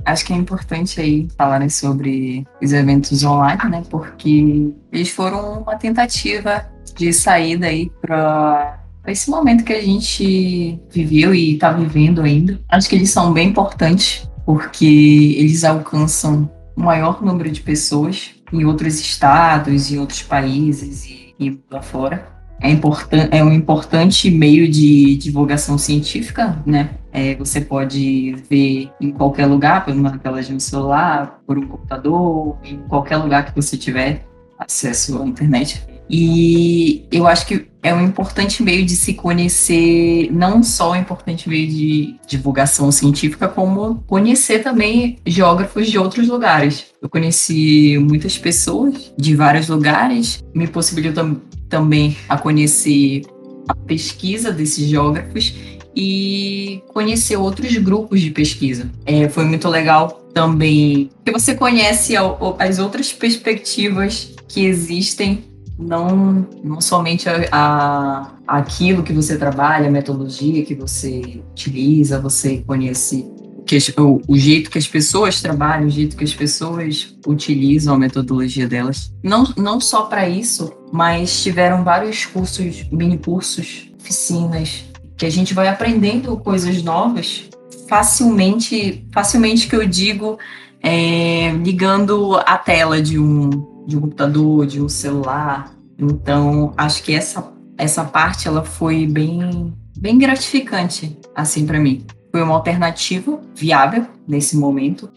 Acho que é importante aí falarem sobre os eventos online, né? Porque eles foram uma tentativa de saída aí para esse momento que a gente viveu e está vivendo ainda. Acho que eles são bem importantes porque eles alcançam o maior número de pessoas em outros estados, em outros países e, e lá fora é, important, é um importante meio de divulgação científica, né? É, você pode ver em qualquer lugar, por uma tela de um celular, por um computador, em qualquer lugar que você tiver acesso à internet. E eu acho que é um importante meio de se conhecer, não só um importante meio de divulgação científica, como conhecer também geógrafos de outros lugares. Eu conheci muitas pessoas de vários lugares, me possibilitou também a conhecer a pesquisa desses geógrafos e conhecer outros grupos de pesquisa. É, foi muito legal também que você conhece as outras perspectivas que existem, não, não somente a, a, aquilo que você trabalha, a metodologia que você utiliza, você conhece que o, o, jeito que as pessoas trabalham, o jeito que as pessoas utilizam a metodologia delas. Não, não só para isso, mas tiveram vários cursos, mini cursos, oficinas, que a gente vai aprendendo coisas novas facilmente, facilmente que eu digo, é, ligando a tela de um, de um computador, de um celular. Então, acho que essa, essa parte ela foi bem, bem gratificante assim para mim foi uma alternativa viável nesse momento.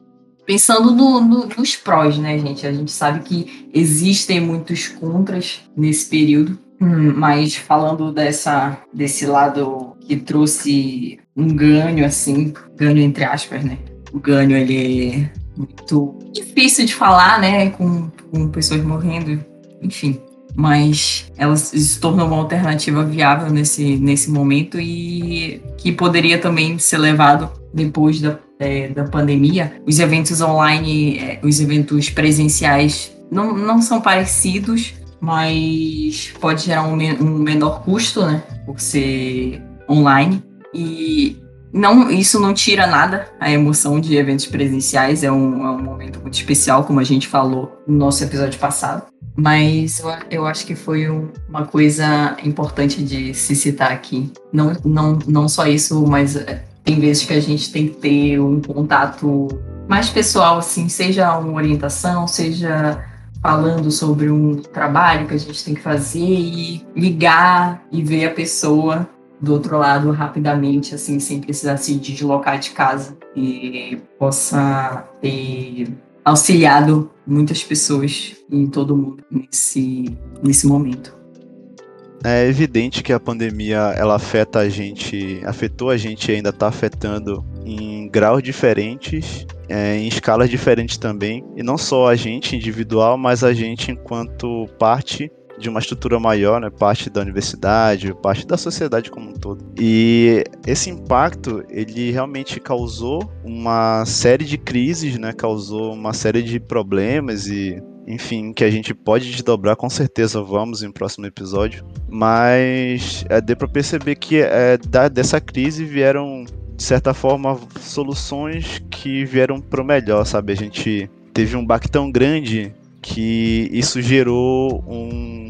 Pensando no, no, nos prós, né, gente? A gente sabe que existem muitos contras nesse período, hum, mas falando dessa, desse lado que trouxe um ganho, assim, ganho entre aspas, né? O ganho, ele é muito difícil de falar, né? Com, com pessoas morrendo, enfim mas ela se tornou uma alternativa viável nesse, nesse momento e que poderia também ser levado depois da, é, da pandemia. Os eventos online, é, os eventos presenciais não, não são parecidos, mas pode gerar um, um menor custo, né, por ser online. E não, isso não tira nada a emoção de eventos presenciais, é um, é um momento muito especial, como a gente falou no nosso episódio passado. Mas eu, eu acho que foi um, uma coisa importante de se citar aqui. Não, não, não só isso, mas é, tem vezes que a gente tem que ter um contato mais pessoal, assim, seja uma orientação, seja falando sobre um trabalho que a gente tem que fazer e ligar e ver a pessoa do outro lado rapidamente, assim, sem precisar se deslocar de casa e possa ter auxiliado muitas pessoas em todo mundo nesse, nesse momento. É evidente que a pandemia ela afeta a gente, afetou a gente e ainda está afetando em graus diferentes, é, em escalas diferentes também. E não só a gente individual, mas a gente enquanto parte de uma estrutura maior, né, parte da universidade, parte da sociedade como um todo. E esse impacto, ele realmente causou uma série de crises, né, causou uma série de problemas e enfim, que a gente pode desdobrar, com certeza vamos em próximo episódio. Mas é, deu para perceber que é, da, dessa crise vieram, de certa forma, soluções que vieram para o melhor, sabe? A gente teve um baque tão grande que isso gerou um.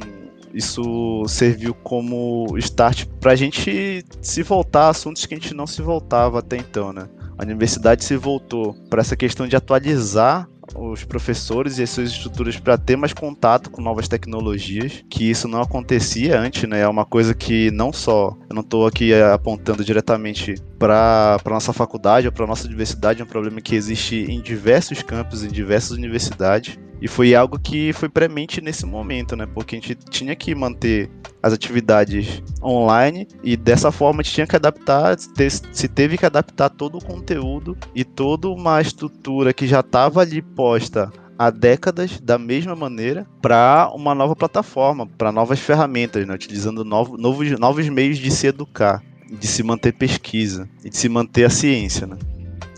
Isso serviu como start para a gente se voltar a assuntos que a gente não se voltava até então, né? A universidade se voltou para essa questão de atualizar os professores e as suas estruturas para ter mais contato com novas tecnologias, que isso não acontecia antes, né? É uma coisa que não só, eu não estou aqui apontando diretamente para a nossa faculdade ou para a nossa universidade, é um problema que existe em diversos campos, em diversas universidades, e foi algo que foi premente nesse momento, né? Porque a gente tinha que manter as atividades online e dessa forma a gente tinha que adaptar, se teve que adaptar todo o conteúdo e toda uma estrutura que já estava ali posta há décadas da mesma maneira para uma nova plataforma, para novas ferramentas, né? utilizando novo, novos, novos meios de se educar, de se manter pesquisa e de se manter a ciência. Né?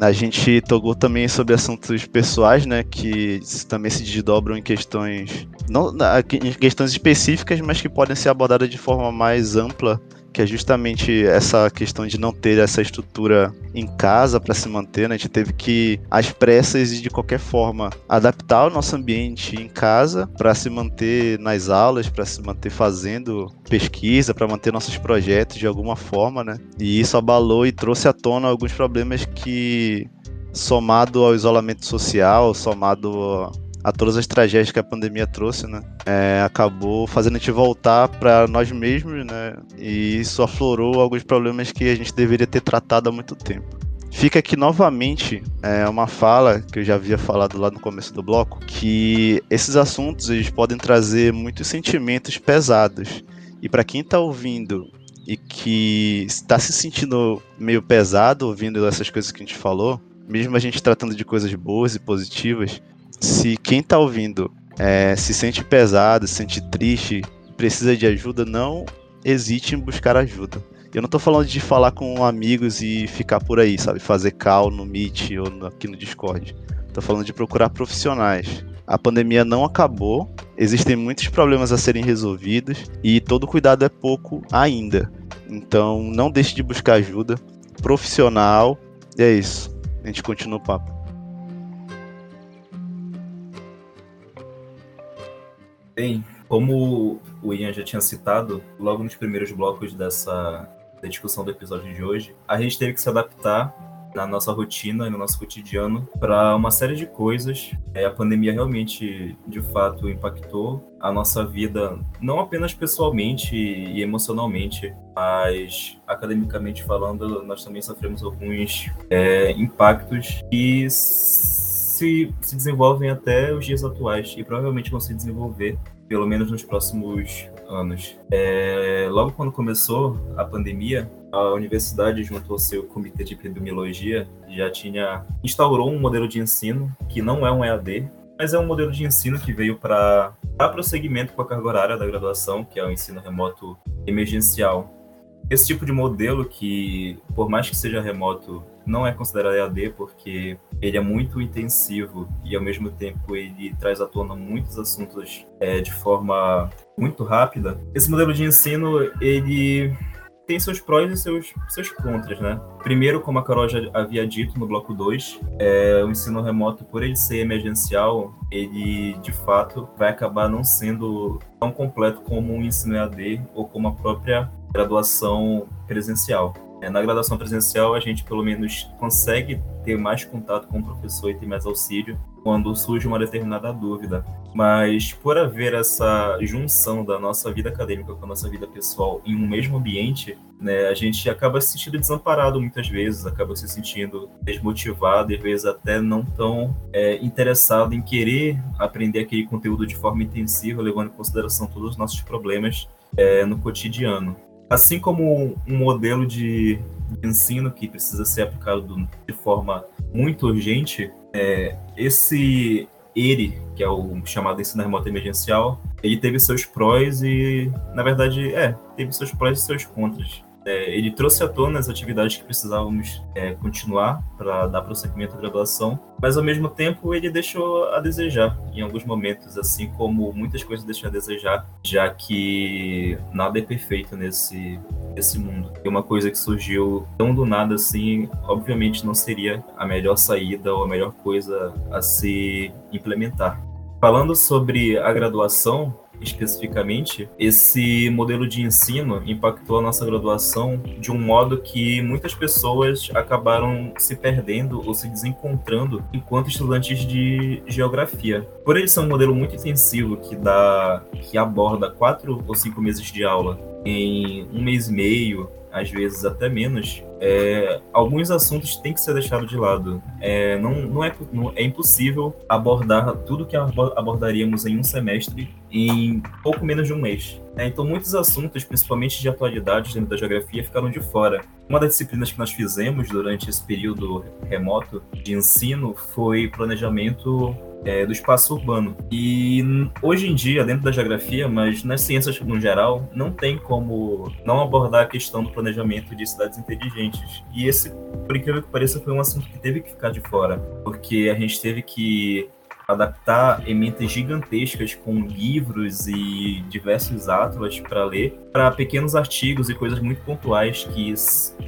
A gente tocou também sobre assuntos pessoais, né, que também se desdobram em questões não em questões específicas, mas que podem ser abordadas de forma mais ampla que é justamente essa questão de não ter essa estrutura em casa para se manter, né? A gente teve que, às pressas e de qualquer forma, adaptar o nosso ambiente em casa para se manter nas aulas, para se manter fazendo pesquisa, para manter nossos projetos de alguma forma, né? E isso abalou e trouxe à tona alguns problemas que, somado ao isolamento social, somado a todas as tragédias que a pandemia trouxe, né? É, acabou fazendo a gente voltar para nós mesmos, né? E isso aflorou alguns problemas que a gente deveria ter tratado há muito tempo. Fica aqui novamente é, uma fala que eu já havia falado lá no começo do bloco, que esses assuntos eles podem trazer muitos sentimentos pesados. E para quem está ouvindo e que está se sentindo meio pesado ouvindo essas coisas que a gente falou, mesmo a gente tratando de coisas boas e positivas, se quem tá ouvindo é, se sente pesado, se sente triste, precisa de ajuda, não hesite em buscar ajuda. Eu não tô falando de falar com amigos e ficar por aí, sabe? Fazer call no Meet ou no, aqui no Discord. Tô falando de procurar profissionais. A pandemia não acabou, existem muitos problemas a serem resolvidos e todo cuidado é pouco ainda. Então não deixe de buscar ajuda profissional. E é isso. A gente continua o papo. Bem, como o Ian já tinha citado, logo nos primeiros blocos dessa da discussão do episódio de hoje, a gente teve que se adaptar na nossa rotina e no nosso cotidiano para uma série de coisas. É, a pandemia realmente, de fato, impactou a nossa vida, não apenas pessoalmente e emocionalmente, mas academicamente falando, nós também sofremos alguns é, impactos que se, se desenvolvem até os dias atuais e provavelmente vão se desenvolver pelo menos nos próximos anos. É, logo quando começou a pandemia, a universidade, junto ao seu comitê de epidemiologia, já tinha instaurou um modelo de ensino que não é um EAD, mas é um modelo de ensino que veio para dar prosseguimento com a carga horária da graduação, que é o ensino remoto emergencial. Esse tipo de modelo que, por mais que seja remoto, não é considerado EAD porque ele é muito intensivo e ao mesmo tempo ele traz à tona muitos assuntos é, de forma muito rápida. Esse modelo de ensino ele tem seus prós e seus, seus contras, né? Primeiro, como a Carol já havia dito no bloco 2, é, o ensino remoto, por ele ser emergencial, ele de fato vai acabar não sendo tão completo como um ensino EAD ou como a própria graduação presencial. É, na graduação presencial, a gente pelo menos consegue ter mais contato com o professor e ter mais auxílio quando surge uma determinada dúvida. Mas por haver essa junção da nossa vida acadêmica com a nossa vida pessoal em um mesmo ambiente, né, a gente acaba se sentindo desamparado muitas vezes, acaba se sentindo desmotivado e às vezes até não tão é, interessado em querer aprender aquele conteúdo de forma intensiva, levando em consideração todos os nossos problemas é, no cotidiano. Assim como um modelo de ensino que precisa ser aplicado de forma muito urgente, é, esse ERE, que é o chamado ensino remoto emergencial, ele teve seus prós e, na verdade, é, teve seus prós e seus contras. É, ele trouxe à tona as atividades que precisávamos é, continuar para dar prosseguimento à graduação, mas ao mesmo tempo ele deixou a desejar em alguns momentos, assim como muitas coisas deixam a desejar, já que nada é perfeito nesse, nesse mundo. E uma coisa que surgiu tão do nada assim, obviamente não seria a melhor saída ou a melhor coisa a se implementar. Falando sobre a graduação, especificamente, esse modelo de ensino impactou a nossa graduação de um modo que muitas pessoas acabaram se perdendo ou se desencontrando enquanto estudantes de geografia. Por ele ser um modelo muito intensivo que dá que aborda quatro ou cinco meses de aula em um mês e meio, às vezes até menos, é, alguns assuntos têm que ser deixados de lado. É, não, não, é, não é impossível abordar tudo que abordaríamos em um semestre em pouco menos de um mês. É, então, muitos assuntos, principalmente de atualidades dentro da geografia, ficaram de fora. Uma das disciplinas que nós fizemos durante esse período remoto de ensino foi planejamento é, do espaço urbano. E hoje em dia, dentro da geografia, mas nas ciências no geral, não tem como não abordar a questão do planejamento de cidades inteligentes. E esse, por incrível que pareça, foi um assunto que teve que ficar de fora, porque a gente teve que adaptar ementas gigantescas com livros e diversos atlas para ler, para pequenos artigos e coisas muito pontuais que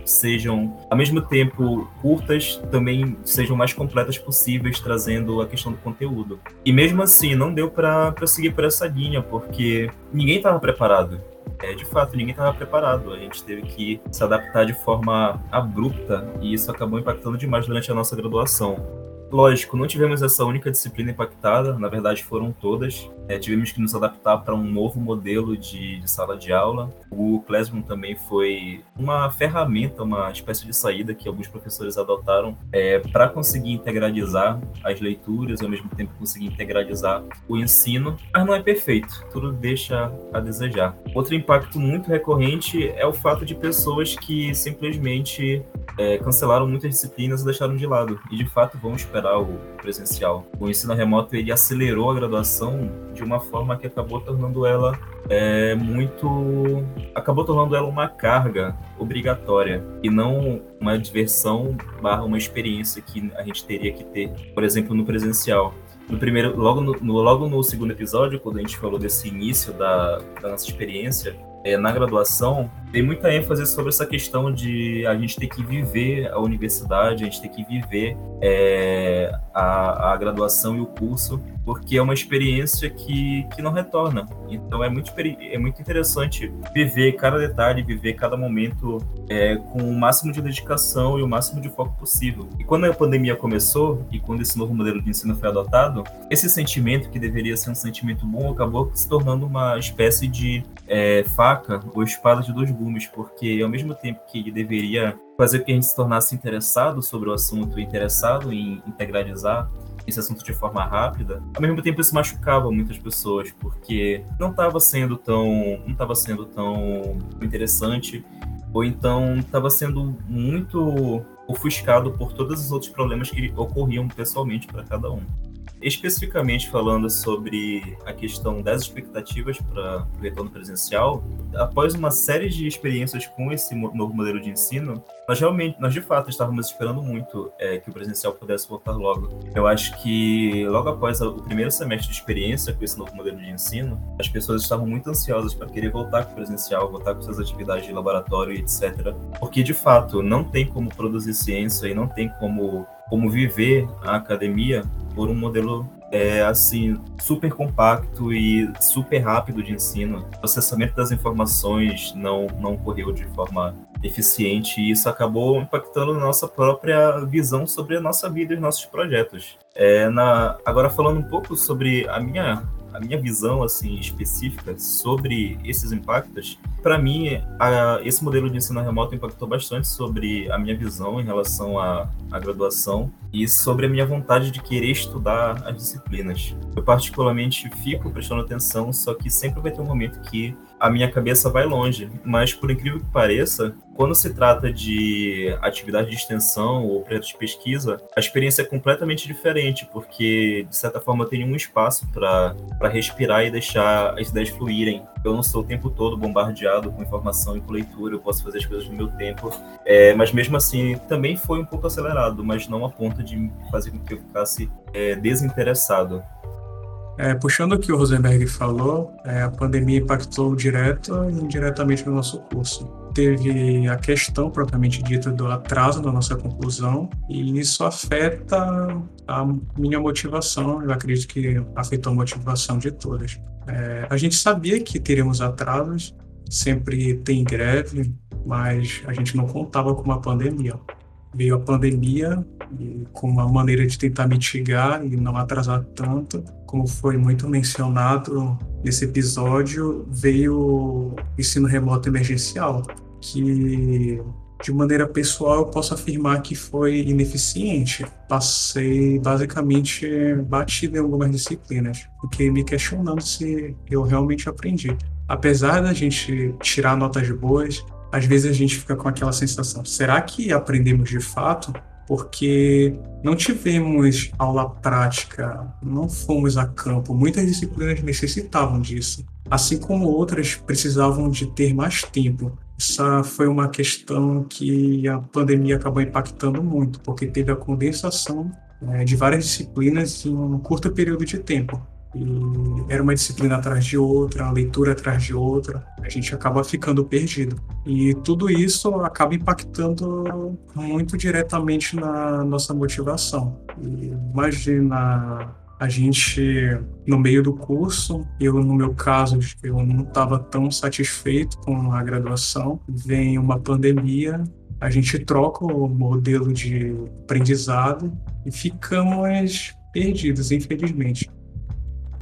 sejam, ao mesmo tempo, curtas, também sejam mais completas possíveis, trazendo a questão do conteúdo. E mesmo assim, não deu para seguir por essa linha, porque ninguém estava preparado. É, de fato, ninguém estava preparado. A gente teve que se adaptar de forma abrupta e isso acabou impactando demais durante a nossa graduação. Lógico, não tivemos essa única disciplina impactada, na verdade foram todas. É, tivemos que nos adaptar para um novo modelo de, de, sala de aula. O Classroom também foi uma ferramenta, uma espécie de saída que alguns professores adotaram é, para conseguir integralizar as leituras e ao mesmo tempo conseguir integralizar o ensino, mas não é perfeito, tudo deixa a desejar. Outro impacto muito recorrente é o fato de pessoas que simplesmente é, cancelaram muitas disciplinas e deixaram de lado, e de fato vão esperar o presencial. O ensino remoto ele acelerou a graduação de uma forma que acabou tornando ela é, muito. acabou tornando ela uma carga obrigatória e não uma diversão barra uma experiência que a gente teria que ter, por exemplo, no presencial no primeiro, logo no, no, logo no segundo episódio, quando a gente falou desse início da, da nossa experiência, é, na graduação, tem muita ênfase sobre essa questão de a gente ter que viver a universidade, a gente ter que viver é, a, a, graduação e o curso, porque é uma experiência que, que não retorna. Então é muito, é muito interessante viver cada detalhe, viver cada momento é, com o máximo de dedicação e o máximo de foco possível. E quando a pandemia começou e quando esse novo modelo de ensino foi adotado, esse sentimento, que deveria ser um sentimento bom, acabou se tornando uma espécie de é, faca ou espada de dois porque ao mesmo tempo que ele deveria fazer com que a gente se tornasse interessado sobre o assunto, interessado em integralizar esse assunto de forma rápida, ao mesmo tempo isso machucava muitas pessoas, porque não estava sendo tão, não estava sendo tão interessante, ou então estava sendo muito ofuscado por todos os outros problemas que ocorriam pessoalmente para cada um. Especificamente falando sobre a questão das expectativas para o retorno presencial, após uma série de experiências com esse novo modelo de ensino, nós realmente, nós de fato estávamos esperando muito é, que o presencial pudesse voltar logo. Eu acho que logo após o primeiro semestre de experiência com esse novo modelo de ensino, as pessoas estavam muito ansiosas para querer voltar com o presencial, voltar com suas atividades de laboratório, etc. Porque de fato não tem como produzir ciência e não tem como como viver a academia por um modelo é, assim super compacto e super rápido de ensino. O processamento das informações não não ocorreu de forma eficiente e isso acabou impactando nossa própria visão sobre a nossa vida e os nossos projetos. É, na, agora falando um pouco sobre a minha a minha visão assim específica sobre esses impactos, para mim, a, esse modelo de ensino remoto impactou bastante sobre a minha visão em relação à, à graduação e sobre a minha vontade de querer estudar as disciplinas. Eu particularmente fico prestando atenção, só que sempre vai ter um momento que a minha cabeça vai longe, mas por incrível que pareça, quando se trata de atividade de extensão ou projeto de pesquisa, a experiência é completamente diferente, porque, de certa forma, tem um espaço para respirar e deixar as ideias fluírem. Eu não sou o tempo todo bombardeado com informação e com leitura, eu posso fazer as coisas no meu tempo, é, mas mesmo assim também foi um pouco acelerado, mas não a ponto de fazer com que eu ficasse é, desinteressado. É, puxando o que o Rosenberg falou, é, a pandemia impactou direto e indiretamente no nosso curso. Teve a questão propriamente dita do atraso da nossa conclusão, e isso afeta a minha motivação, eu acredito que afetou a motivação de todas. É, a gente sabia que teríamos atrasos, sempre tem greve, mas a gente não contava com uma pandemia. Veio a pandemia e com uma maneira de tentar mitigar e não atrasar tanto, como foi muito mencionado nesse episódio, veio o ensino remoto emergencial, que de maneira pessoal eu posso afirmar que foi ineficiente. Passei basicamente batido em algumas disciplinas, fiquei me questionando se eu realmente aprendi. Apesar da gente tirar notas boas, às vezes a gente fica com aquela sensação: será que aprendemos de fato? Porque não tivemos aula prática, não fomos a campo. Muitas disciplinas necessitavam disso, assim como outras precisavam de ter mais tempo. Essa foi uma questão que a pandemia acabou impactando muito, porque teve a condensação né, de várias disciplinas em um curto período de tempo. E era uma disciplina atrás de outra, uma leitura atrás de outra, a gente acaba ficando perdido. E tudo isso acaba impactando muito diretamente na nossa motivação. E imagina a gente no meio do curso, eu no meu caso, eu não estava tão satisfeito com a graduação, vem uma pandemia, a gente troca o modelo de aprendizado e ficamos perdidos, infelizmente.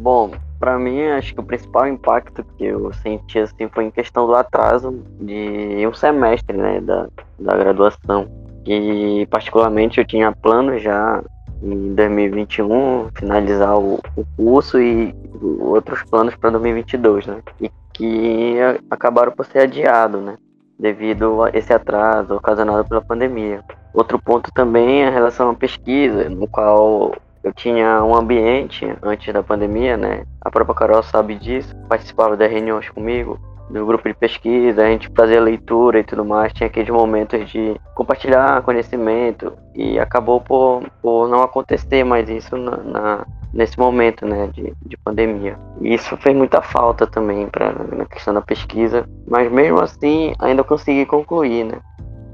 Bom, para mim, acho que o principal impacto que eu senti assim foi em questão do atraso de um semestre, né, da, da graduação. E particularmente eu tinha plano já em 2021 finalizar o, o curso e outros planos para 2022, né? E que acabaram por ser adiados, né? Devido a esse atraso ocasionado pela pandemia. Outro ponto também é em relação à pesquisa, no qual eu tinha um ambiente antes da pandemia, né? A própria Carol sabe disso, participava das reuniões comigo, do grupo de pesquisa, a gente fazia leitura e tudo mais, tinha aqueles momentos de compartilhar conhecimento e acabou por, por não acontecer mais isso na, na nesse momento né, de, de pandemia. E isso fez muita falta também para na questão da pesquisa, mas mesmo assim ainda consegui concluir, né?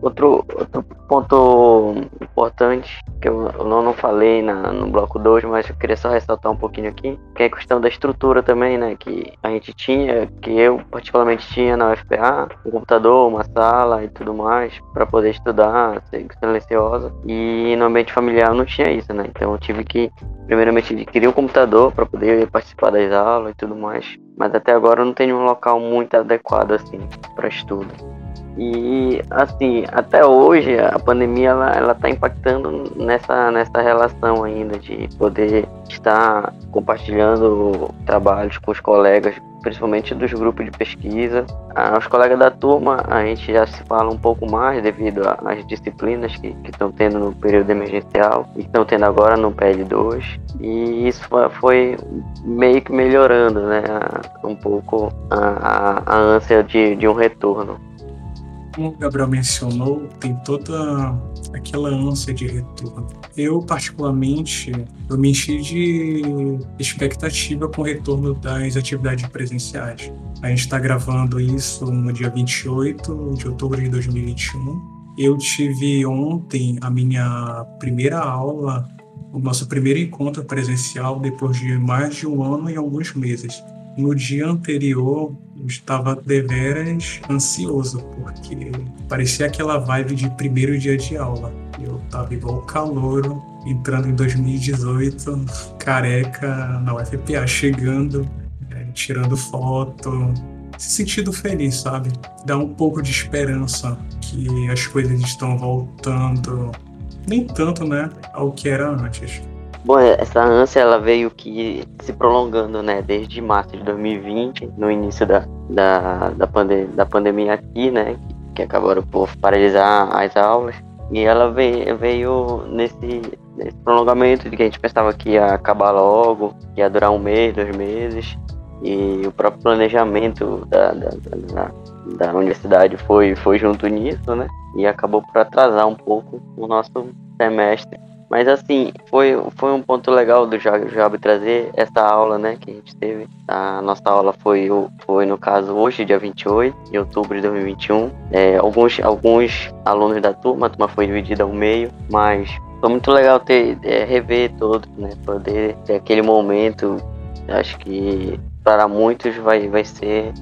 Outro, outro ponto importante que eu, eu não, não falei na, no bloco 2, mas eu queria só ressaltar um pouquinho aqui, que é a questão da estrutura também, né? Que a gente tinha, que eu particularmente tinha na UFPA, um computador, uma sala e tudo mais, para poder estudar, ser silenciosa. E no ambiente familiar não tinha isso, né? Então eu tive que, primeiramente, adquirir um computador para poder participar das aulas e tudo mais. Mas até agora eu não tenho um local muito adequado, assim, para estudo. E assim, até hoje a pandemia ela, ela tá impactando nessa, nessa relação ainda de poder estar compartilhando trabalhos com os colegas, principalmente dos grupos de pesquisa. Ah, os colegas da turma, a gente já se fala um pouco mais devido às disciplinas que estão tendo no período emergencial e estão tendo agora no PL2. E isso foi meio que melhorando, né? Um pouco a, a, a ânsia de, de um retorno como o Gabriel mencionou, tem toda aquela ânsia de retorno. Eu, particularmente, eu me enchi de expectativa com o retorno das atividades presenciais. A gente está gravando isso no dia 28 de outubro de 2021. Eu tive ontem a minha primeira aula, o nosso primeiro encontro presencial depois de mais de um ano e alguns meses. No dia anterior, eu estava deveras ansioso, porque parecia aquela vibe de primeiro dia de aula. Eu estava igual calor, entrando em 2018, careca na UFPA, chegando, é, tirando foto, se sentindo feliz, sabe? Dá um pouco de esperança que as coisas estão voltando, nem tanto, né, ao que era antes. Bom, essa ânsia ela veio que se prolongando, né, desde março de 2020, no início da, da, da, pande da pandemia aqui, né, que acabaram por paralisar as aulas. E ela veio, veio nesse, nesse prolongamento de que a gente pensava que ia acabar logo, que ia durar um mês, dois meses. E o próprio planejamento da, da, da, da universidade foi, foi junto nisso, né? E acabou por atrasar um pouco o nosso semestre. Mas assim, foi, foi um ponto legal do Job trazer essa aula, né, que a gente teve. A nossa aula foi, foi no caso, hoje, dia 28 de outubro de 2021. É, alguns, alguns alunos da turma, a turma foi dividida ao meio, mas foi muito legal ter, é, rever todos, né, poder ter aquele momento, acho que para muitos vai, vai ser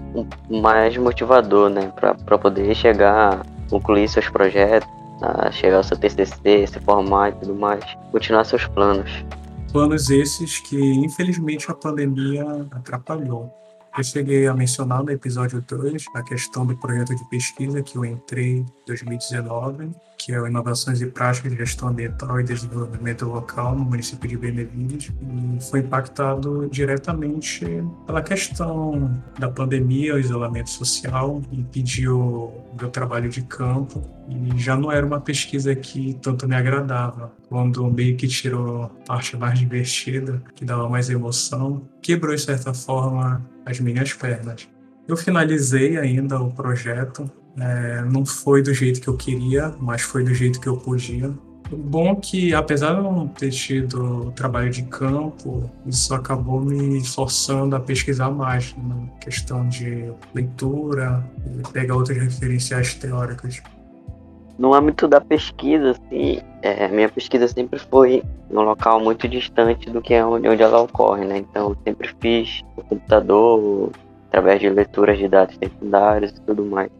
mais motivador, né, para poder chegar, concluir seus projetos a chegar ao seu TCC, se formar e tudo mais, continuar seus planos. Planos esses que, infelizmente, a pandemia atrapalhou. Eu cheguei a mencionar no episódio 2 a questão do projeto de pesquisa que eu entrei em 2019, que é Inovações e Práticas de Gestão Ambiental e Desenvolvimento Local no município de Benevides, e foi impactado diretamente pela questão da pandemia, o isolamento social, impediu meu trabalho de campo, e já não era uma pesquisa que tanto me agradava. Quando meio que tirou a parte mais divertida, que dava mais emoção, quebrou de certa forma as minhas pernas. Eu finalizei ainda o projeto, é, não foi do jeito que eu queria, mas foi do jeito que eu podia. O bom é que, apesar de eu não ter tido trabalho de campo, isso acabou me forçando a pesquisar mais na questão de leitura, pegar outras referenciais teóricas. No âmbito da pesquisa, assim, é, minha pesquisa sempre foi num local muito distante do que é onde, onde ela ocorre, né? Então, sempre fiz computador, através de leituras de dados secundários e tudo mais.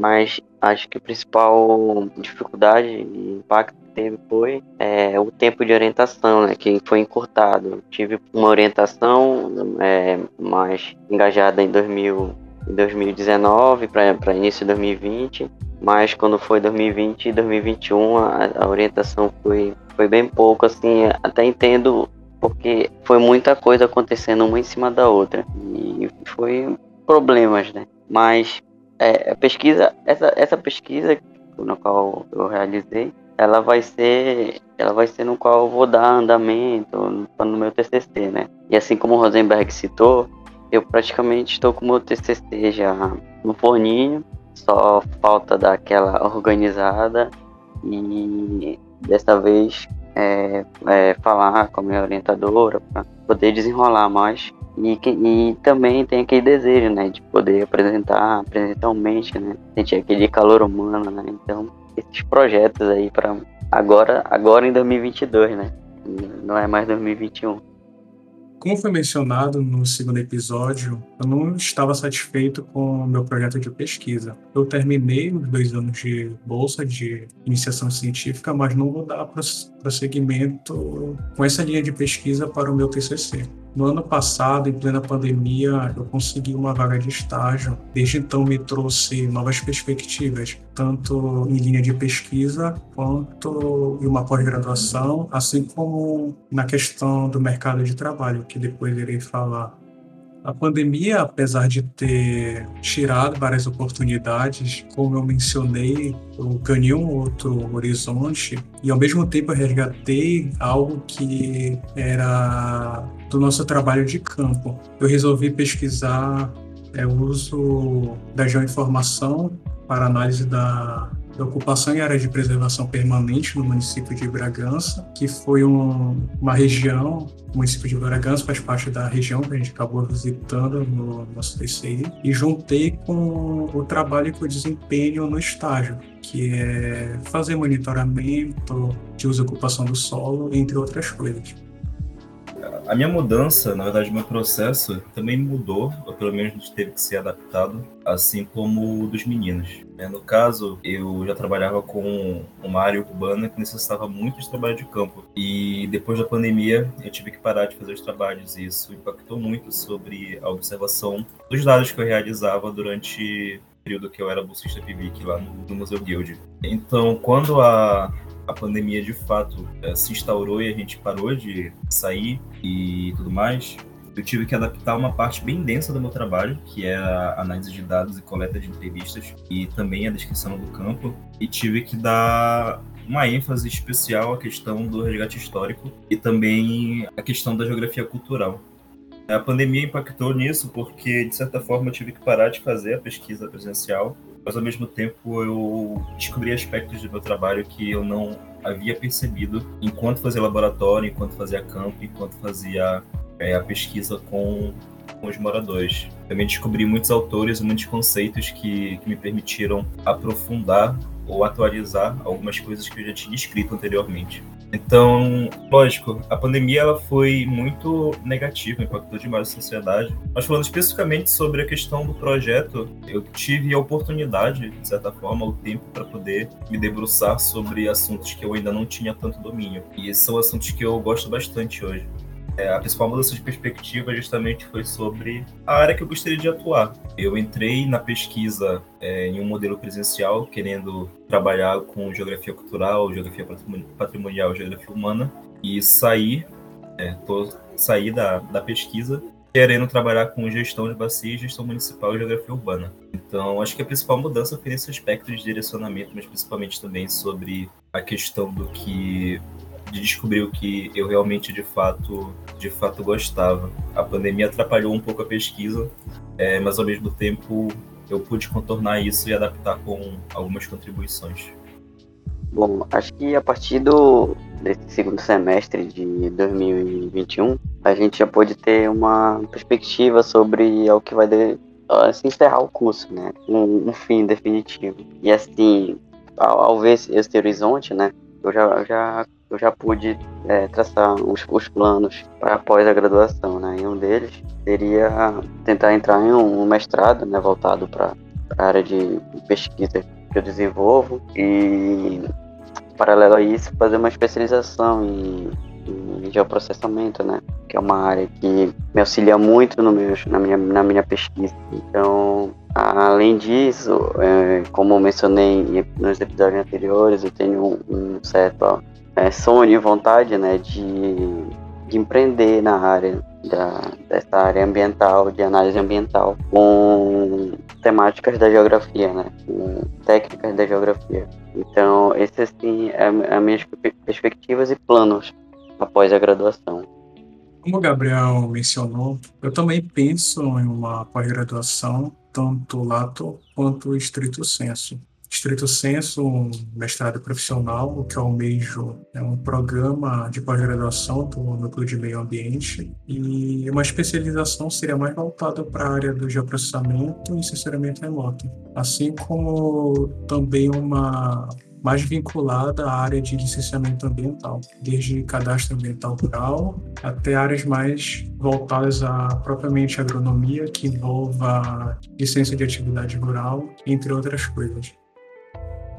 Mas acho que a principal dificuldade e impacto que teve foi é, o tempo de orientação, né, que foi encurtado. Tive uma orientação é, mais engajada em 2000, 2019 para início de 2020 mas quando foi 2020 e 2021 a, a, orientação foi, foi bem pouco, assim, até entendo porque foi muita coisa acontecendo uma em cima da outra e foi problemas, né? Mas é, pesquisa, essa, essa pesquisa na qual eu realizei, ela vai ser, ela vai ser no qual eu vou dar andamento no meu TCC, né? E assim como o Rosenberg citou, eu praticamente estou com o meu TCC já no forninho só falta dar aquela organizada e dessa vez é, é, falar com a minha orientadora para poder desenrolar mais. E, e também tem aquele desejo, né, de poder apresentar presencialmente, né, sentir aquele calor humano, né. Então, esses projetos aí para agora, agora em 2022, né, não é mais 2021. Como foi mencionado no segundo episódio, eu não estava satisfeito com o meu projeto de pesquisa. Eu terminei os dois anos de bolsa de iniciação científica, mas não vou dar prosseguimento com essa linha de pesquisa para o meu TCC. No ano passado, em plena pandemia, eu consegui uma vaga de estágio. Desde então, me trouxe novas perspectivas, tanto em linha de pesquisa quanto em uma pós-graduação, assim como na questão do mercado de trabalho, que depois irei falar. A pandemia, apesar de ter tirado várias oportunidades, como eu mencionei, eu ganhei um outro horizonte e ao mesmo tempo eu resgatei algo que era do nosso trabalho de campo. Eu resolvi pesquisar é, o uso da geoinformação para análise da da ocupação em área de preservação permanente no município de Bragança, que foi um, uma região, o município de Bragança faz parte da região que a gente acabou visitando no nosso TCI, e juntei com o trabalho que eu desempenho no estágio, que é fazer monitoramento de uso e ocupação do solo, entre outras coisas a minha mudança, na verdade, meu processo também mudou, ou pelo menos teve que ser adaptado, assim como o dos meninos. Né? No caso, eu já trabalhava com uma área urbana que necessitava muito de trabalho de campo. E depois da pandemia, eu tive que parar de fazer os trabalhos. E isso impactou muito sobre a observação dos dados que eu realizava durante o período que eu era bolsista PIBIC lá no, no Museu Guild. Então, quando a a pandemia de fato é, se instaurou e a gente parou de sair e tudo mais, eu tive que adaptar uma parte bem densa do meu trabalho, que é a análise de dados e coleta de entrevistas, e também a descrição do campo, e tive que dar uma ênfase especial à questão do resgate histórico e também a questão da geografia cultural. A pandemia impactou nisso porque, de certa forma, eu tive que parar de fazer a pesquisa presencial, mas ao mesmo tempo eu descobri aspectos do meu trabalho que eu não havia percebido enquanto fazia laboratório, enquanto fazia campo, enquanto fazia é, a pesquisa com, com os moradores. Também descobri muitos autores muitos conceitos que, que me permitiram aprofundar ou atualizar algumas coisas que eu já tinha escrito anteriormente. Então, lógico, a pandemia ela foi muito negativa, impactou demais a sociedade. Mas falando especificamente sobre a questão do projeto, eu tive a oportunidade, de certa forma, o tempo para poder me debruçar sobre assuntos que eu ainda não tinha tanto domínio. E são assuntos que eu gosto bastante hoje. É, a principal mudança de perspectiva justamente foi sobre a área que eu gostaria de atuar. Eu entrei na pesquisa é, em um modelo presencial, querendo trabalhar com geografia cultural, geografia patrimonial, geografia humana, e saí, é, tô, saí da, da pesquisa querendo trabalhar com gestão de bacia, gestão municipal e geografia urbana. Então, acho que a principal mudança foi nesse aspecto de direcionamento, mas principalmente também sobre a questão do que de descobrir o que eu realmente de fato de fato gostava. A pandemia atrapalhou um pouco a pesquisa, é, mas ao mesmo tempo eu pude contornar isso e adaptar com algumas contribuições. Bom, acho que a partir do desse segundo semestre de 2021, a gente já pode ter uma perspectiva sobre o que vai de, se encerrar o curso, né? Um, um, fim definitivo. E assim, ao, ao ver esse horizonte, né? Eu já, já eu já pude é, traçar os, os planos para após a graduação, né? E um deles seria tentar entrar em um, mestrado, né, voltado para a área de pesquisa que eu desenvolvo e paralelo a isso fazer uma especialização em, em geoprocessamento, né? Que é uma área que me auxilia muito no meu, na, minha, na minha pesquisa. Então, além disso, é, como mencionei nos episódios anteriores, eu tenho um certo é, sonho e vontade né, de, de empreender na área da, dessa área ambiental, de análise ambiental, com temáticas da geografia, né, com técnicas da geografia. Então, esses assim é, é as minhas perspectivas e planos após a graduação. Como o Gabriel mencionou, eu também penso em uma pós-graduação, tanto lato quanto estrito senso estrito senso, um mestrado profissional, que eu almejo é um programa de pós-graduação do Núcleo de Meio Ambiente e uma especialização seria mais voltada para a área do geoprocessamento e sensoramento remoto, assim como também uma mais vinculada à área de licenciamento ambiental, desde cadastro ambiental rural até áreas mais voltadas a propriamente agronomia, que envolva licença de atividade rural, entre outras coisas.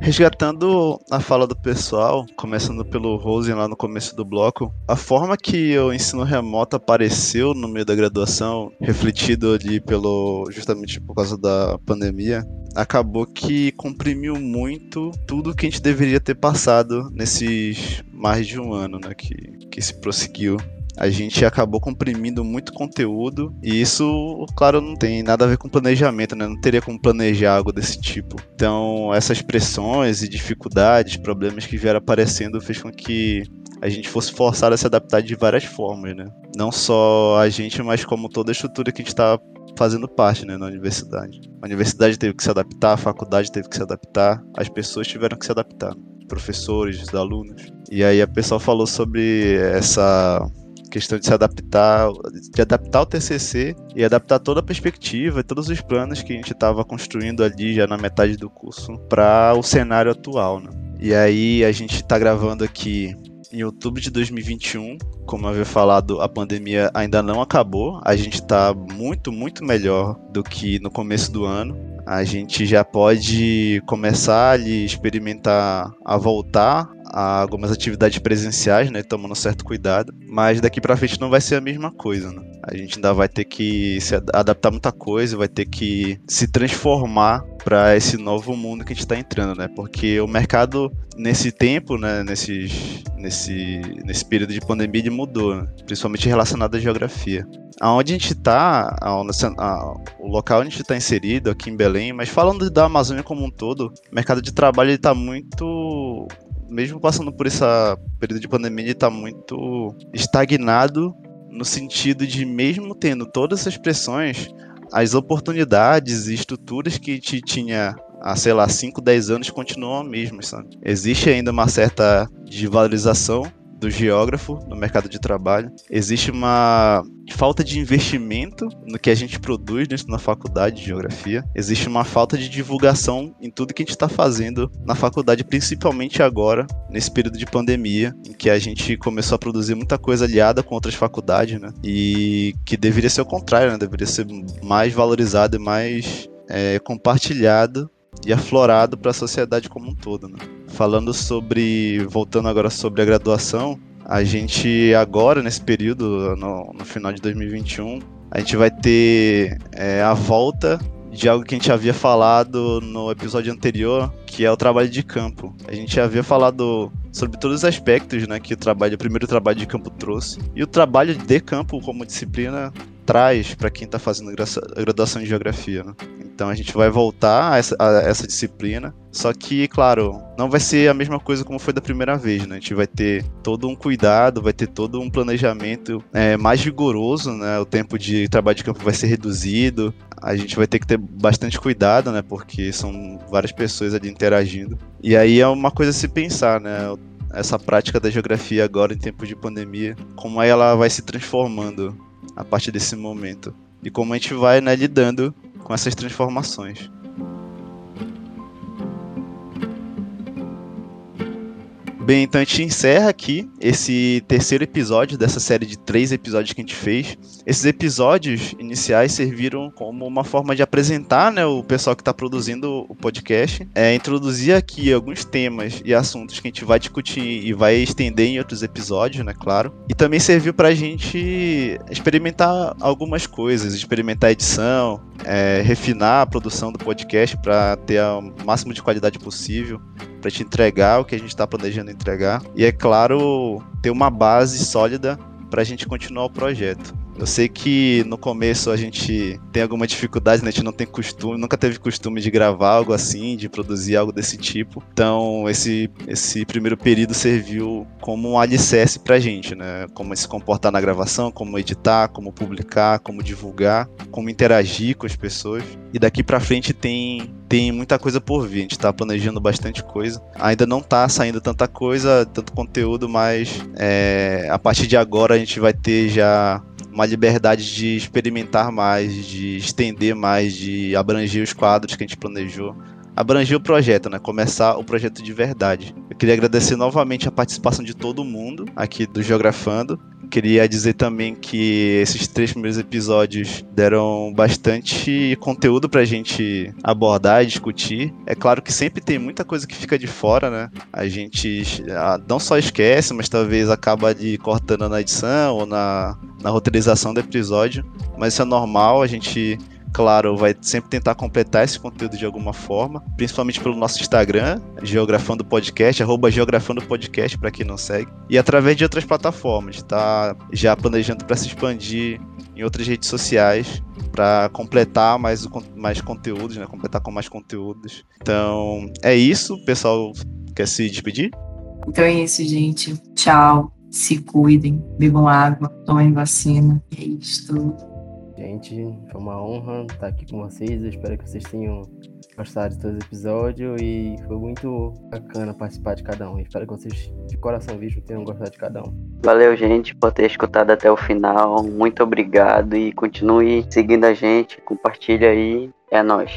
Resgatando a fala do pessoal, começando pelo Rosen lá no começo do bloco, a forma que o ensino remoto apareceu no meio da graduação, refletido ali pelo justamente por causa da pandemia, acabou que comprimiu muito tudo que a gente deveria ter passado nesses mais de um ano, né, que, que se prosseguiu a gente acabou comprimindo muito conteúdo e isso, claro, não tem nada a ver com planejamento, né? Não teria como planejar algo desse tipo. Então, essas pressões e dificuldades, problemas que vieram aparecendo fez com que a gente fosse forçado a se adaptar de várias formas, né? Não só a gente, mas como toda a estrutura que a gente está fazendo parte, né, na universidade. A universidade teve que se adaptar, a faculdade teve que se adaptar, as pessoas tiveram que se adaptar, professores, os alunos. E aí a pessoa falou sobre essa questão de se adaptar, de adaptar o TCC e adaptar toda a perspectiva e todos os planos que a gente estava construindo ali já na metade do curso para o cenário atual, né? E aí a gente está gravando aqui em outubro de 2021, como eu havia falado, a pandemia ainda não acabou. A gente está muito, muito melhor do que no começo do ano a gente já pode começar a experimentar a voltar a algumas atividades presenciais, né, tomando certo cuidado, mas daqui para frente não vai ser a mesma coisa, né? A gente ainda vai ter que se adaptar muita coisa, vai ter que se transformar para esse novo mundo que a gente está entrando, né? Porque o mercado nesse tempo, né, nesses, nesse, nesse período de pandemia, ele mudou, né? principalmente relacionado à geografia. Aonde a gente está, o local onde a gente está inserido, aqui em Belém, mas falando da Amazônia como um todo, o mercado de trabalho está muito mesmo passando por esse período de pandemia, ele está muito estagnado no sentido de, mesmo tendo todas essas pressões, as oportunidades e estruturas que te tinha há, sei lá, 5, 10 anos continuam as mesmas, sabe? Existe ainda uma certa desvalorização do geógrafo no mercado de trabalho. Existe uma falta de investimento no que a gente produz dentro da faculdade de geografia. Existe uma falta de divulgação em tudo que a gente está fazendo na faculdade, principalmente agora, nesse período de pandemia, em que a gente começou a produzir muita coisa aliada com outras faculdades, né? E que deveria ser o contrário, né? Deveria ser mais valorizado e mais é, compartilhado e aflorado para a sociedade como um todo. Né? Falando sobre, voltando agora sobre a graduação, a gente agora nesse período, no, no final de 2021, a gente vai ter é, a volta de algo que a gente havia falado no episódio anterior, que é o trabalho de campo. A gente havia falado sobre todos os aspectos, né, que o trabalho, o primeiro trabalho de campo trouxe, e o trabalho de campo como disciplina traz para quem está fazendo graduação em geografia. Né? Então a gente vai voltar a essa, a essa, disciplina, só que, claro, não vai ser a mesma coisa como foi da primeira vez. Né? A gente vai ter todo um cuidado, vai ter todo um planejamento é, mais rigoroso, né? o tempo de trabalho de campo vai ser reduzido, a gente vai ter que ter bastante cuidado, né? porque são várias pessoas ali interagindo. E aí é uma coisa a se pensar, né? essa prática da geografia agora em tempos de pandemia, como ela vai se transformando a partir desse momento. E como a gente vai né, lidando com essas transformações. Bem, então a gente encerra aqui esse terceiro episódio dessa série de três episódios que a gente fez. Esses episódios iniciais serviram como uma forma de apresentar né, o pessoal que está produzindo o podcast, é, introduzir aqui alguns temas e assuntos que a gente vai discutir e vai estender em outros episódios, né, claro. E também serviu para a gente experimentar algumas coisas, experimentar a edição, é, refinar a produção do podcast para ter o máximo de qualidade possível para te entregar o que a gente está planejando entregar. E é claro, ter uma base sólida para a gente continuar o projeto. Eu sei que no começo a gente tem alguma dificuldade, né? A gente não tem costume, nunca teve costume de gravar algo assim, de produzir algo desse tipo. Então, esse, esse primeiro período serviu como um alicerce pra gente, né? Como se comportar na gravação, como editar, como publicar, como divulgar, como interagir com as pessoas. E daqui pra frente tem tem muita coisa por vir, a gente tá planejando bastante coisa. Ainda não tá saindo tanta coisa, tanto conteúdo, mas é, a partir de agora a gente vai ter já uma liberdade de experimentar mais, de estender mais, de abranger os quadros que a gente planejou. Abranger o projeto, né? Começar o projeto de verdade. Eu queria agradecer novamente a participação de todo mundo aqui do Geografando. Queria dizer também que esses três primeiros episódios deram bastante conteúdo pra gente abordar e discutir. É claro que sempre tem muita coisa que fica de fora, né? A gente ah, não só esquece, mas talvez acaba de cortando na edição ou na, na roteirização do episódio. Mas isso é normal, a gente claro, vai sempre tentar completar esse conteúdo de alguma forma, principalmente pelo nosso Instagram, Geografando Podcast, arroba Geografando Podcast, para quem não segue, e através de outras plataformas, está já planejando para se expandir em outras redes sociais para completar mais, mais conteúdos, né? Completar com mais conteúdos. Então, é isso. Pessoal quer se despedir? Então é isso, gente. Tchau. Se cuidem, bebam água, tomem vacina. É isso. Gente, foi uma honra estar aqui com vocês. Eu espero que vocês tenham gostado de todo o episódio e foi muito bacana participar de cada um. Eu espero que vocês, de coração vivo, tenham gostado de cada um. Valeu, gente, por ter escutado até o final. Muito obrigado e continue seguindo a gente. Compartilha aí. É nóis.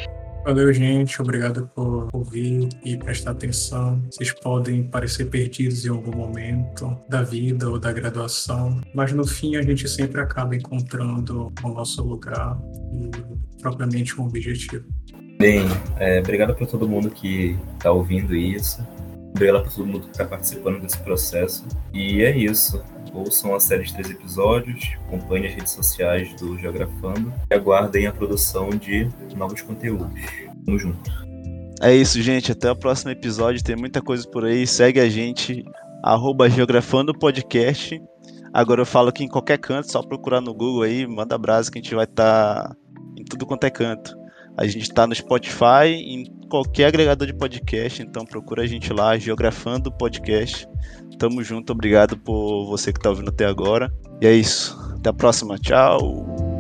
Valeu, gente. Obrigado por ouvir e prestar atenção. Vocês podem parecer perdidos em algum momento da vida ou da graduação, mas no fim a gente sempre acaba encontrando o nosso lugar e propriamente um objetivo. Bem, é, obrigado por todo mundo que está ouvindo isso. Obrigado por todo mundo que está participando desse processo. E é isso. Ouçam a série de três episódios, acompanhem as redes sociais do Geografando e aguardem a produção de novos conteúdos. Tamo junto. É isso, gente. Até o próximo episódio. Tem muita coisa por aí. Segue a gente, arroba Geografando Podcast. Agora eu falo que em qualquer canto, só procurar no Google aí, manda brasa que a gente vai estar tá em tudo quanto é canto. A gente está no Spotify, em qualquer agregador de podcast, então procura a gente lá, Geografando Podcast. Tamo junto, obrigado por você que está ouvindo até agora. E é isso. Até a próxima. Tchau.